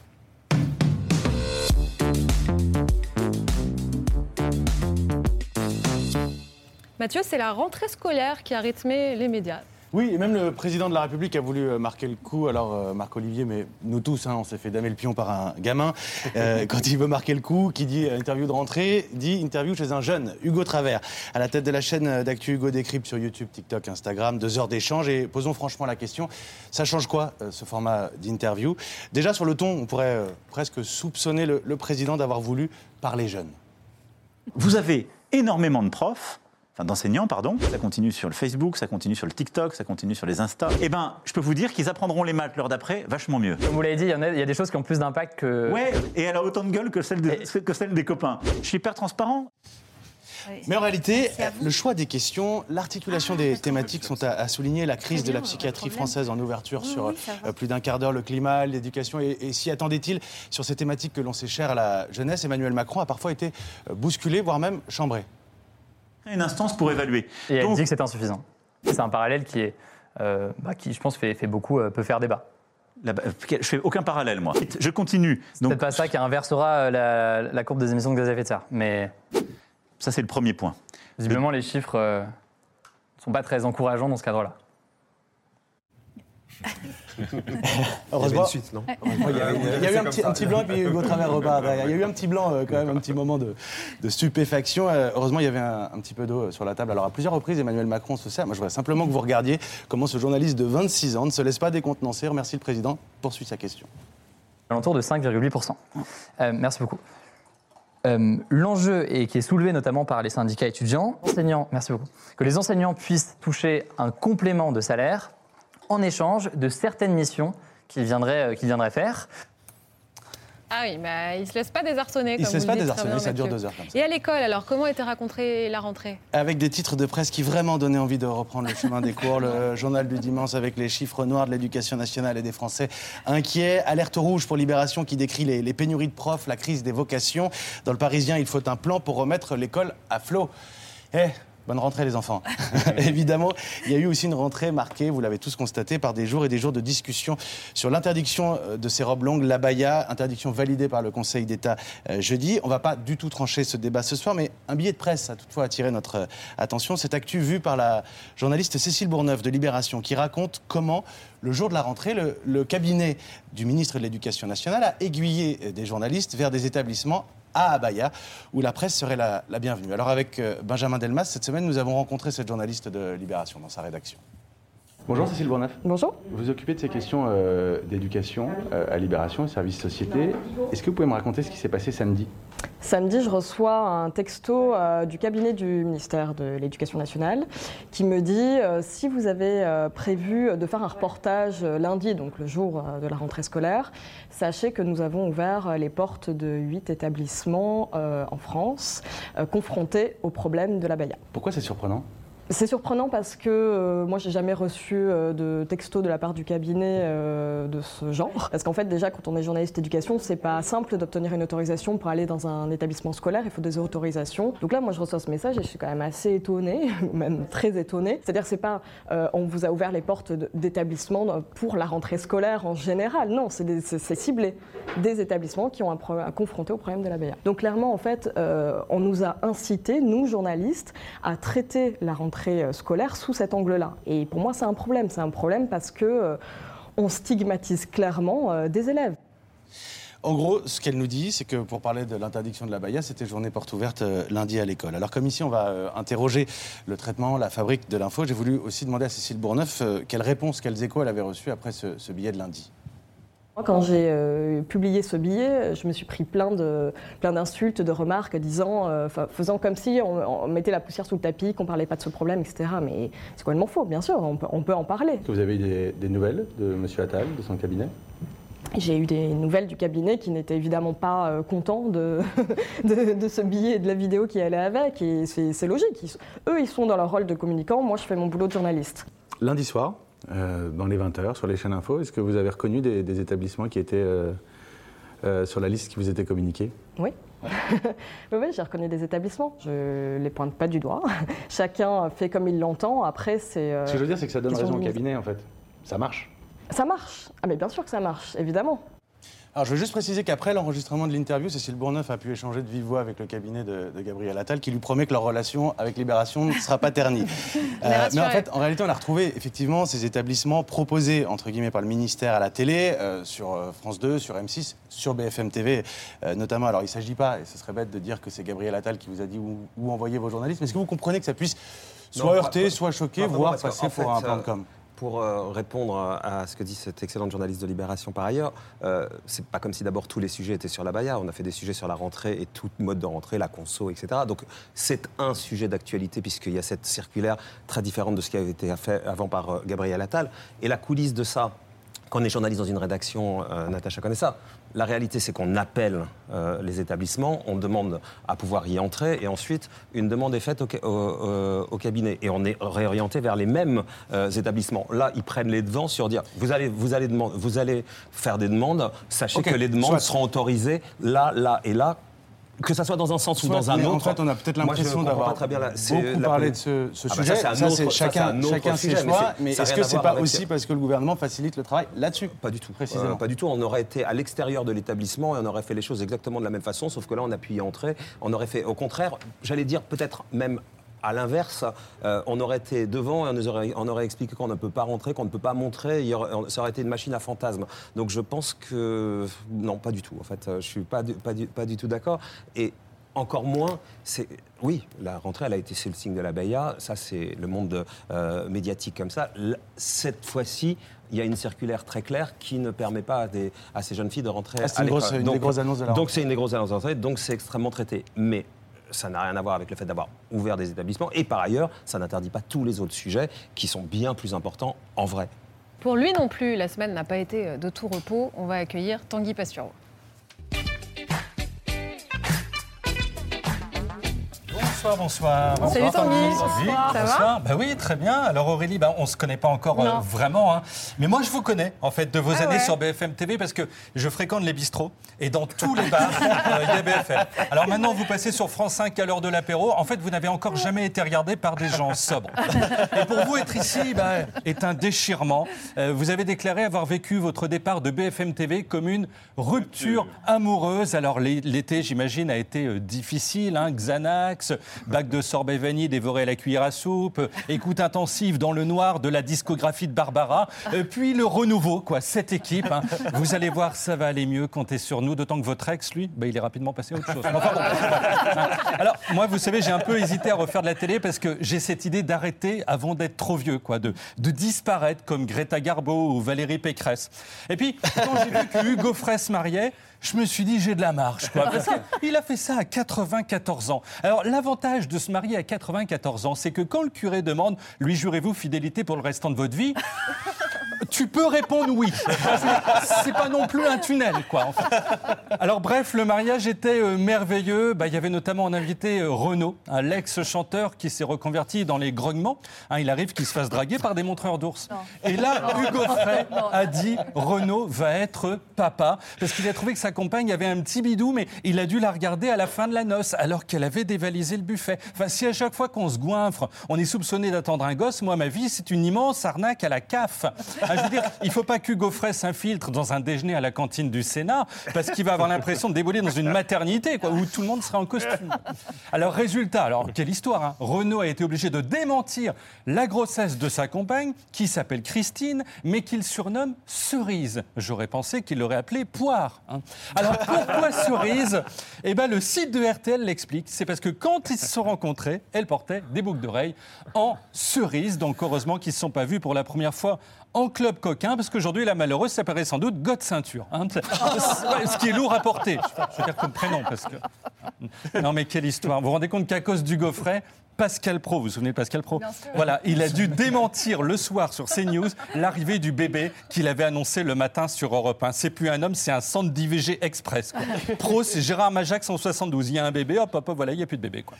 Mathieu, c'est la rentrée scolaire qui a rythmé les médias. Oui, et même le président de la République a voulu euh, marquer le coup. Alors, euh, Marc-Olivier, mais nous tous, hein, on s'est fait damer le pion par un gamin. [LAUGHS] Euh, quand il veut marquer le coup, qui dit interview de rentrée, dit interview chez un jeune, Hugo Travers, à la tête de la chaîne d'actu Hugo Décrypte sur YouTube, TikTok, Instagram. Deux heures d'échange. Et posons franchement la question ça change quoi, ce format d'interview? Déjà, sur le ton, on pourrait presque soupçonner le, le président d'avoir voulu parler jeune. Vous avez énormément de profs enfin d'enseignants, pardon. Ça continue sur le Facebook, ça continue sur le TikTok, ça continue sur les Insta. Eh ben, je peux vous dire qu'ils apprendront les maths l'heure d'après vachement mieux. Comme vous l'avez dit, il y, a, il y, a des choses qui ont plus d'impact que. Ouais, et elle a autant de gueule que celle, que celle des copains. Je suis hyper transparent. Mais en réalité, le choix des questions, l'articulation des thématiques sont à, souligner. La crise de la psychiatrie française en ouverture sur euh, plus d'un quart d'heure, le climat, l'éducation. Et, et s'y attendait-il sur ces thématiques que l'on sait chères à la jeunesse Emmanuel Macron a parfois été euh, bousculé, voire même chambré une instance pour évaluer. Et elle dit que c'est insuffisant. C'est un parallèle qui, est, euh, bah, qui je pense, fait, fait beaucoup, euh, peut faire débat. Là, je fais aucun parallèle, moi. Je continue. C'est peut-être pas ça qui inversera euh, la, courbe des émissions de gaz à effet de serre, mais... Ça, c'est le premier point. Visiblement, les chiffres ne sont pas très encourageants dans ce cadre-là. Heureusement. Il y a, eu un petit, blanc et puis Hugo Travers repart Il y a eu un petit blanc, euh, quand même, un petit moment de, stupéfaction. Euh, heureusement, il y avait un, petit peu d'eau sur la table. Alors, à plusieurs reprises, Emmanuel Macron se sert. Moi, je voudrais simplement que vous regardiez comment ce journaliste de 26 ans ne se laisse pas décontenancer. Remercie le président. Poursuit sa question. Alentour de 5,8%. Euh, merci beaucoup. L'enjeu, et qui est soulevé notamment par les syndicats étudiants, enseignants, merci beaucoup, que les enseignants puissent toucher un complément de salaire en échange de certaines missions qu'il viendrait, euh, viendrait faire. Ah oui, mais il ne se laisse pas désarçonner. Il ne se laisse pas désarçonner, ça dure deux heures. Et à l'école, alors, comment était racontée la rentrée? Avec des titres de presse qui vraiment donnaient envie de reprendre le chemin des cours. Le [LAUGHS] journal du dimanche avec les chiffres noirs de l'éducation nationale et des Français inquiets. Alerte rouge pour Libération qui décrit les, pénuries de profs, la crise des vocations. Dans le Parisien, il faut un plan pour remettre l'école à flot. Eh, Bonne rentrée les enfants. [LAUGHS] Évidemment, il y a eu aussi une rentrée marquée, vous l'avez tous constaté, par des jours et des jours de discussion sur l'interdiction euh, de ces robes longues, l'abaya, interdiction validée par le Conseil d'État euh, jeudi. On ne va pas du tout trancher ce débat ce soir, mais un billet de presse a toutefois attiré notre euh, attention. Cette actu vue par la journaliste Cécile Bourneuf de Libération, qui raconte comment, le jour de la rentrée, le, le cabinet du ministre de l'Éducation nationale a aiguillé des journalistes vers des établissements à Abaya, où la presse serait la, bienvenue. Alors avec euh, Benjamin Delmas, cette semaine, nous avons rencontré cette journaliste de Libération dans sa rédaction. Bonjour Cécile Bourneuf. Bonjour. Vous vous occupez de ces questions euh, d'éducation euh, à Libération et service société. Est-ce que vous pouvez me raconter ce qui s'est passé samedi? Samedi, je reçois un texto du cabinet du ministère de l'Éducation nationale qui me dit si vous avez prévu de faire un reportage lundi, donc le jour de la rentrée scolaire, Sachez que nous avons ouvert euh, les portes de huit établissements euh, en France euh, confrontés au problème de la baya. Pourquoi c'est surprenant? C'est surprenant parce que euh, moi, j'ai jamais reçu euh, de texto de la part du cabinet euh, de ce genre. Parce qu'en fait, déjà, quand on est journaliste éducation, c'est pas simple d'obtenir une autorisation pour aller dans un établissement scolaire. Il faut des autorisations. Donc là, moi, je reçois ce message et je suis quand même assez étonnée, [LAUGHS] même très étonnée. C'est-à-dire, c'est pas euh, on vous a ouvert les portes d'établissements pour la rentrée scolaire en général. Non, c'est ciblé des établissements qui ont un problème, confronté au problème de la BA. Donc clairement, en fait, on nous a incité, nous journalistes, à traiter la rentrée euh, scolaire sous cet angle-là. Et pour moi, c'est un problème. C'est un problème parce que euh, on stigmatise clairement euh, des élèves. En gros, ce qu'elle nous dit, c'est que pour parler de l'interdiction de la baya, c'était journée porte ouverte lundi à l'école. Alors comme ici, on va interroger le traitement, la fabrique de l'info, j'ai voulu aussi demander à Cécile Bourneuf euh, quelle réponse, quels échos elle avait reçus après ce billet de lundi. Moi, quand j'ai euh, publié ce billet, je me suis pris plein de plein d'insultes, de remarques disant, euh, faisant comme si on, on mettait la poussière sous le tapis, qu'on parlait pas de ce problème, etc. Mais c'est complètement faux, bien sûr, on peut, on peut en parler. Est-ce que vous avez eu des, des nouvelles de M. Attal, de son cabinet? J'ai eu des nouvelles du cabinet qui n'étaient évidemment pas euh, contents de, [LAUGHS] de, de ce billet et de la vidéo qui allait avec. Et c'est logique. Ils eux, ils sont dans leur rôle de communicant. Moi, je fais mon boulot de journaliste. Lundi soir, euh, dans les 20h, sur les chaînes info, est-ce que vous avez reconnu des, des établissements qui étaient euh, euh, sur la liste qui vous était communiquée? Oui. [LAUGHS] oui, oui, j'ai reconnu des établissements. Je les pointe pas du doigt. [LAUGHS] Chacun fait comme il l'entend. Après, c'est. euh, Ce que je veux dire, c'est que ça donne raison au cabinet, en fait. Ça marche. Ça marche. Ah, mais bien sûr que ça marche, évidemment. Alors, je veux juste préciser qu'après l'enregistrement de l'interview, Cécile Bourneuf a pu échanger de vive voix avec le cabinet de, de Gabriel Attal, qui lui promet que leur relation avec Libération ne sera pas ternie. [LAUGHS] Euh, mais en fait, en réalité, on a retrouvé effectivement ces établissements proposés, entre guillemets, par le ministère à la télé, euh, sur euh, France 2, sur M6, sur BFM TV, euh, notamment. Alors, il ne s'agit pas, et ce serait bête de dire que c'est Gabriel Attal qui vous a dit où, où envoyer vos journalistes, mais est-ce que vous comprenez que ça puisse soit heurter, pas- soit choquer, voire passer pour fait, un plan de com? Pour euh, répondre à ce que dit cette excellente journaliste de Libération par ailleurs, euh, c'est pas comme si d'abord tous les sujets étaient sur la Baïa. On a fait des sujets sur la rentrée et tout mode de rentrée, la conso, etc. Donc c'est un sujet d'actualité puisqu'il y a cette circulaire très différente de ce qui avait été fait avant par euh, Gabriel Attal. Et la coulisse de ça, quand on est journaliste dans une rédaction, euh, Natacha connaît ça. La réalité, c'est qu'on appelle euh, les établissements, on demande à pouvoir y entrer, et ensuite, une demande est faite au, ca- au- au- au cabinet. Et on est réorienté vers les mêmes euh, établissements. Là, ils prennent les devants sur dire vous allez, vous allez, demand- vous allez faire des demandes, sachez que les demandes soit. seront autorisées là, là et là. Que ça soit dans un sens ou dans un autre. en fait, on a peut-être l'impression d'avoir beaucoup la parlé de ce, ce Ah sujet. c'est Ça, chacun, chacun ses sujet, choix. c'est- Mais est-ce que c'est pas aussi parce que le gouvernement facilite le travail là-dessus Pas du tout. Précisément. Euh, pas du tout. On aurait été à l'extérieur de l'établissement et on aurait fait les choses exactement de la même façon, sauf que là, on a pu y entrer. On aurait fait, au contraire, j'allais dire peut-être même à l'inverse, euh, on aurait été devant et on, nous aurait, on aurait expliqué qu'on ne peut pas rentrer, qu'on ne peut pas montrer. il y aurait- ça aurait été une machine à fantasmes. Donc je pense que non, pas du tout. En fait, Euh, je suis pas du, pas du, pas du tout d'accord. Et encore moins, c'est oui, la rentrée, elle a été c'est le signe de la Baïa. Ça, c'est le monde euh, médiatique comme ça. Cette fois-ci, il y a une circulaire très claire qui ne permet pas à, des- à ces jeunes filles de rentrer Ah, c'est à une l'école. une des Donc- grosses annonces de la Donc rentrée. c'est une des grosses annonces de la rentrée, donc c'est extrêmement traité. Mais ça n'a rien à voir avec le fait d'avoir ouvert des établissements. Et par ailleurs, ça n'interdit pas tous les autres sujets qui sont bien plus importants en vrai. Pour lui non plus, la semaine n'a pas été de tout repos. On va accueillir Tanguy Pastureau. Bonsoir, bonsoir. Salut bonsoir, Tanguy. Salut, Bonsoir. Ça va. Bah oui, très bien. Alors Aurélie, bah, on ne se connaît pas encore euh, vraiment. hein. Mais moi, je vous connais, en fait, de vos Ah années ouais. sur BFM TV parce que je fréquente les bistrots et dans tous les bars, euh, il y a BFM. Alors maintenant, vous passez sur France 5 à l'heure de l'apéro. En fait, vous n'avez encore jamais été regardé par des gens sobres. [LAUGHS] Et pour vous, être ici bah, est un déchirement. Euh, vous avez déclaré avoir vécu votre départ de BFM TV comme une rupture amoureuse. Alors l'é- l'été, j'imagine, a été difficile. Hein, Xanax, bac de sorbet vanille dévoré à la cuillère à soupe, écoute intensive dans le noir de la discographie de Barbara, euh, puis le renouveau, quoi, cette équipe. hein. Vous allez voir, ça va aller mieux, comptez sur nous, d'autant que votre ex, lui, bah, il est rapidement passé à autre chose. Alors, moi, vous savez, j'ai un peu hésité à refaire de la télé parce que j'ai cette idée d'arrêter avant d'être trop vieux, quoi, de, de disparaître comme Greta Garbo ou Valérie Pécresse. Et puis, quand j'ai vu que Hugo Frey se mariait, je me suis dit, j'ai de la marge, quoi. Parce qu'il a fait ça à 94 ans. Alors, l'avantage de se marier à 94 ans, c'est que quand le curé demande, lui jurez-vous fidélité pour le restant de votre vie? Tu peux répondre oui. C'est pas non plus un tunnel, quoi. en. Alors bref, le mariage était euh, merveilleux. Bah, Il y avait notamment un invité euh, Renaud, un l'ex-chanteur qui s'est reconverti dans les grognements. Hein, il arrive qu'il se fasse draguer par des montreurs d'ours. Et là, Hugo Frey a dit Renaud va être papa parce qu'il a trouvé que sa compagne avait un petit bidou, mais il a dû la regarder à la fin de la noce alors qu'elle avait dévalisé le buffet. Enfin, si à chaque fois qu'on se goinfre, on est soupçonné d'attendre un gosse, moi, ma vie, c'est une immense arnaque à la CAF. Ah, je veux dire, il ne faut pas qu'Hugo Frey s'infiltre dans un déjeuner à la cantine du Sénat parce qu'il va avoir l'impression de déboler dans une maternité où tout le monde sera en costume. Alors, résultat, alors quelle histoire hein. Renaud a été obligé de démentir la grossesse de sa compagne qui s'appelle Christine, mais qu'il surnomme Cerise. J'aurais pensé qu'il l'aurait appelée Poire. hein. Alors, pourquoi Cerise? Eh bien, le site de RTL l'explique. C'est parce que quand ils se sont rencontrés, elle portait des boucles d'oreilles en cerise. Donc, heureusement qu'ils ne se sont pas vus pour la première fois en club coquin, parce qu'aujourd'hui, la malheureuse s'apparaît sans doute God Ceinture. hein. [LAUGHS] Ce qui est lourd à porter. Je veux dire comme prénom, parce que. Non, mais quelle histoire. Vous vous rendez compte qu'à cause du Gaufret, Pascal Pro, vous vous souvenez de Pascal Pro Voilà, il a dû démentir le soir sur CNews l'arrivée du bébé qu'il avait annoncé le matin sur Europe 1. C'est plus un homme, c'est un centre d'IVG express. quoi. [LAUGHS] Pro, c'est Gérard Majax en 72. Il y a un bébé, hop, hop, hop, voilà, il n'y a plus de bébé. Quoi.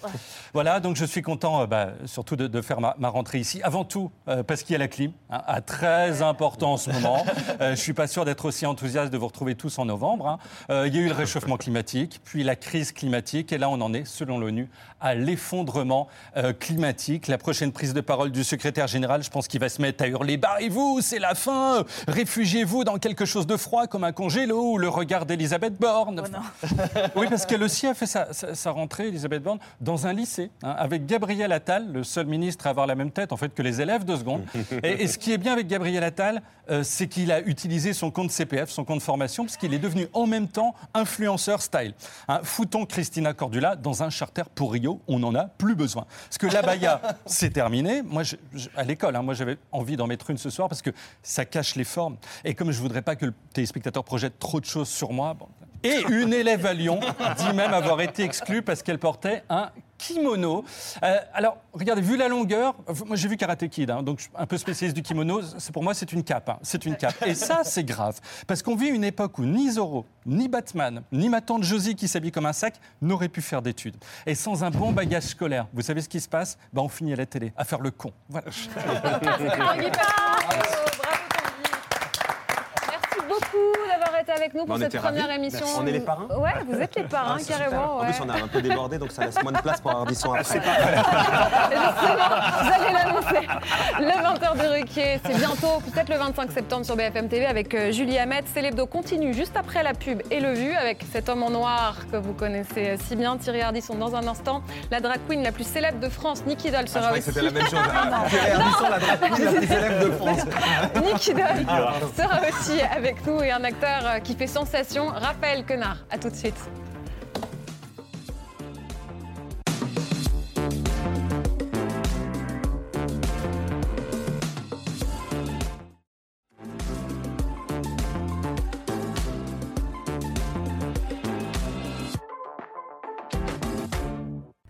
Voilà, donc je suis content euh, bah, surtout de, de faire ma, ma rentrée ici. Avant tout, euh, parce qu'il y a la clim, hein, à très important en ce moment. [LAUGHS] Euh, je ne suis pas sûr d'être aussi enthousiaste de vous retrouver tous en novembre. hein. Euh, il y a eu le réchauffement climatique, puis la crise climatique, et là on en est, selon l'ONU, à l'effondrement euh, climatique. La prochaine prise de parole du secrétaire général, je pense qu'il va se mettre à hurler Barrez-vous, c'est la fin Réfugiez-vous dans quelque chose de froid comme un congélo ou le regard d'Elisabeth Borne. [LAUGHS] oui, parce qu'elle aussi a fait sa, sa- sa rentrée, Elisabeth Borne, dans un lycée, hein, avec Gabriel Attal, le seul ministre à avoir la même tête en fait que les élèves de seconde. [LAUGHS] Et, et ce qui est bien avec Gabriel Attal, euh, c'est qu'il a utilisé son compte CPF, son compte formation, parce qu'il est devenu en même temps influenceur style. Hein, foutons Christina Cordula dans un charter pour Rio, on n'en a plus besoin. Parce que l'abaya, [LAUGHS] c'est terminé. Moi, je- je- à l'école, hein, moi j'avais envie d'en mettre une ce soir parce que ça cache les formes. Et comme je voudrais pas que le téléspectateur projette trop de choses sur moi, bon, et une élève à Lyon dit même avoir été exclue parce qu'elle portait un kimono. Euh, alors, regardez, vu la longueur, moi j'ai vu Karate Kid, hein, donc un peu spécialiste du kimono, pour moi c'est une cape, hein, c'est une cape. Et ça, c'est grave, parce qu'on vit une époque où ni Zorro, ni Batman, ni ma tante Josie qui s'habille comme un sac n'auraient pu faire d'études. Et sans un bon bagage scolaire, vous savez ce qui se passe? Ben, On finit à la télé, à faire le con. Voilà. [LAUGHS] Tanguy Parra. Bravo, Tanguy. Merci beaucoup d'avoir été avec nous Bah, pour on cette première ravis. émission. Merci. On est les parrains Ouais, vous êtes les parrains, Ah, c'est carrément. En ouais. plus, on a un peu débordé, donc ça laisse moins de place pour avoir du son après. [LAUGHS] Vous allez l'annoncer. Le 20h de Ruquier, c'est bientôt, peut-être le 25 septembre sur BFM TV avec euh, Julie Hamet. Célébdo continue juste après la pub et le vu avec cet homme en noir que vous connaissez euh, si bien, Thierry Ardisson, dans un instant. La drag queen la plus célèbre de France, Nikki Doll, Ah, je sera aussi. c'était la même chose. Thierry Ardisson, la drag queen la plus célèbre de France. Doll Ah, sera aussi avec et un acteur euh, qui fait sensation, Raphaël Quenard. À tout de suite.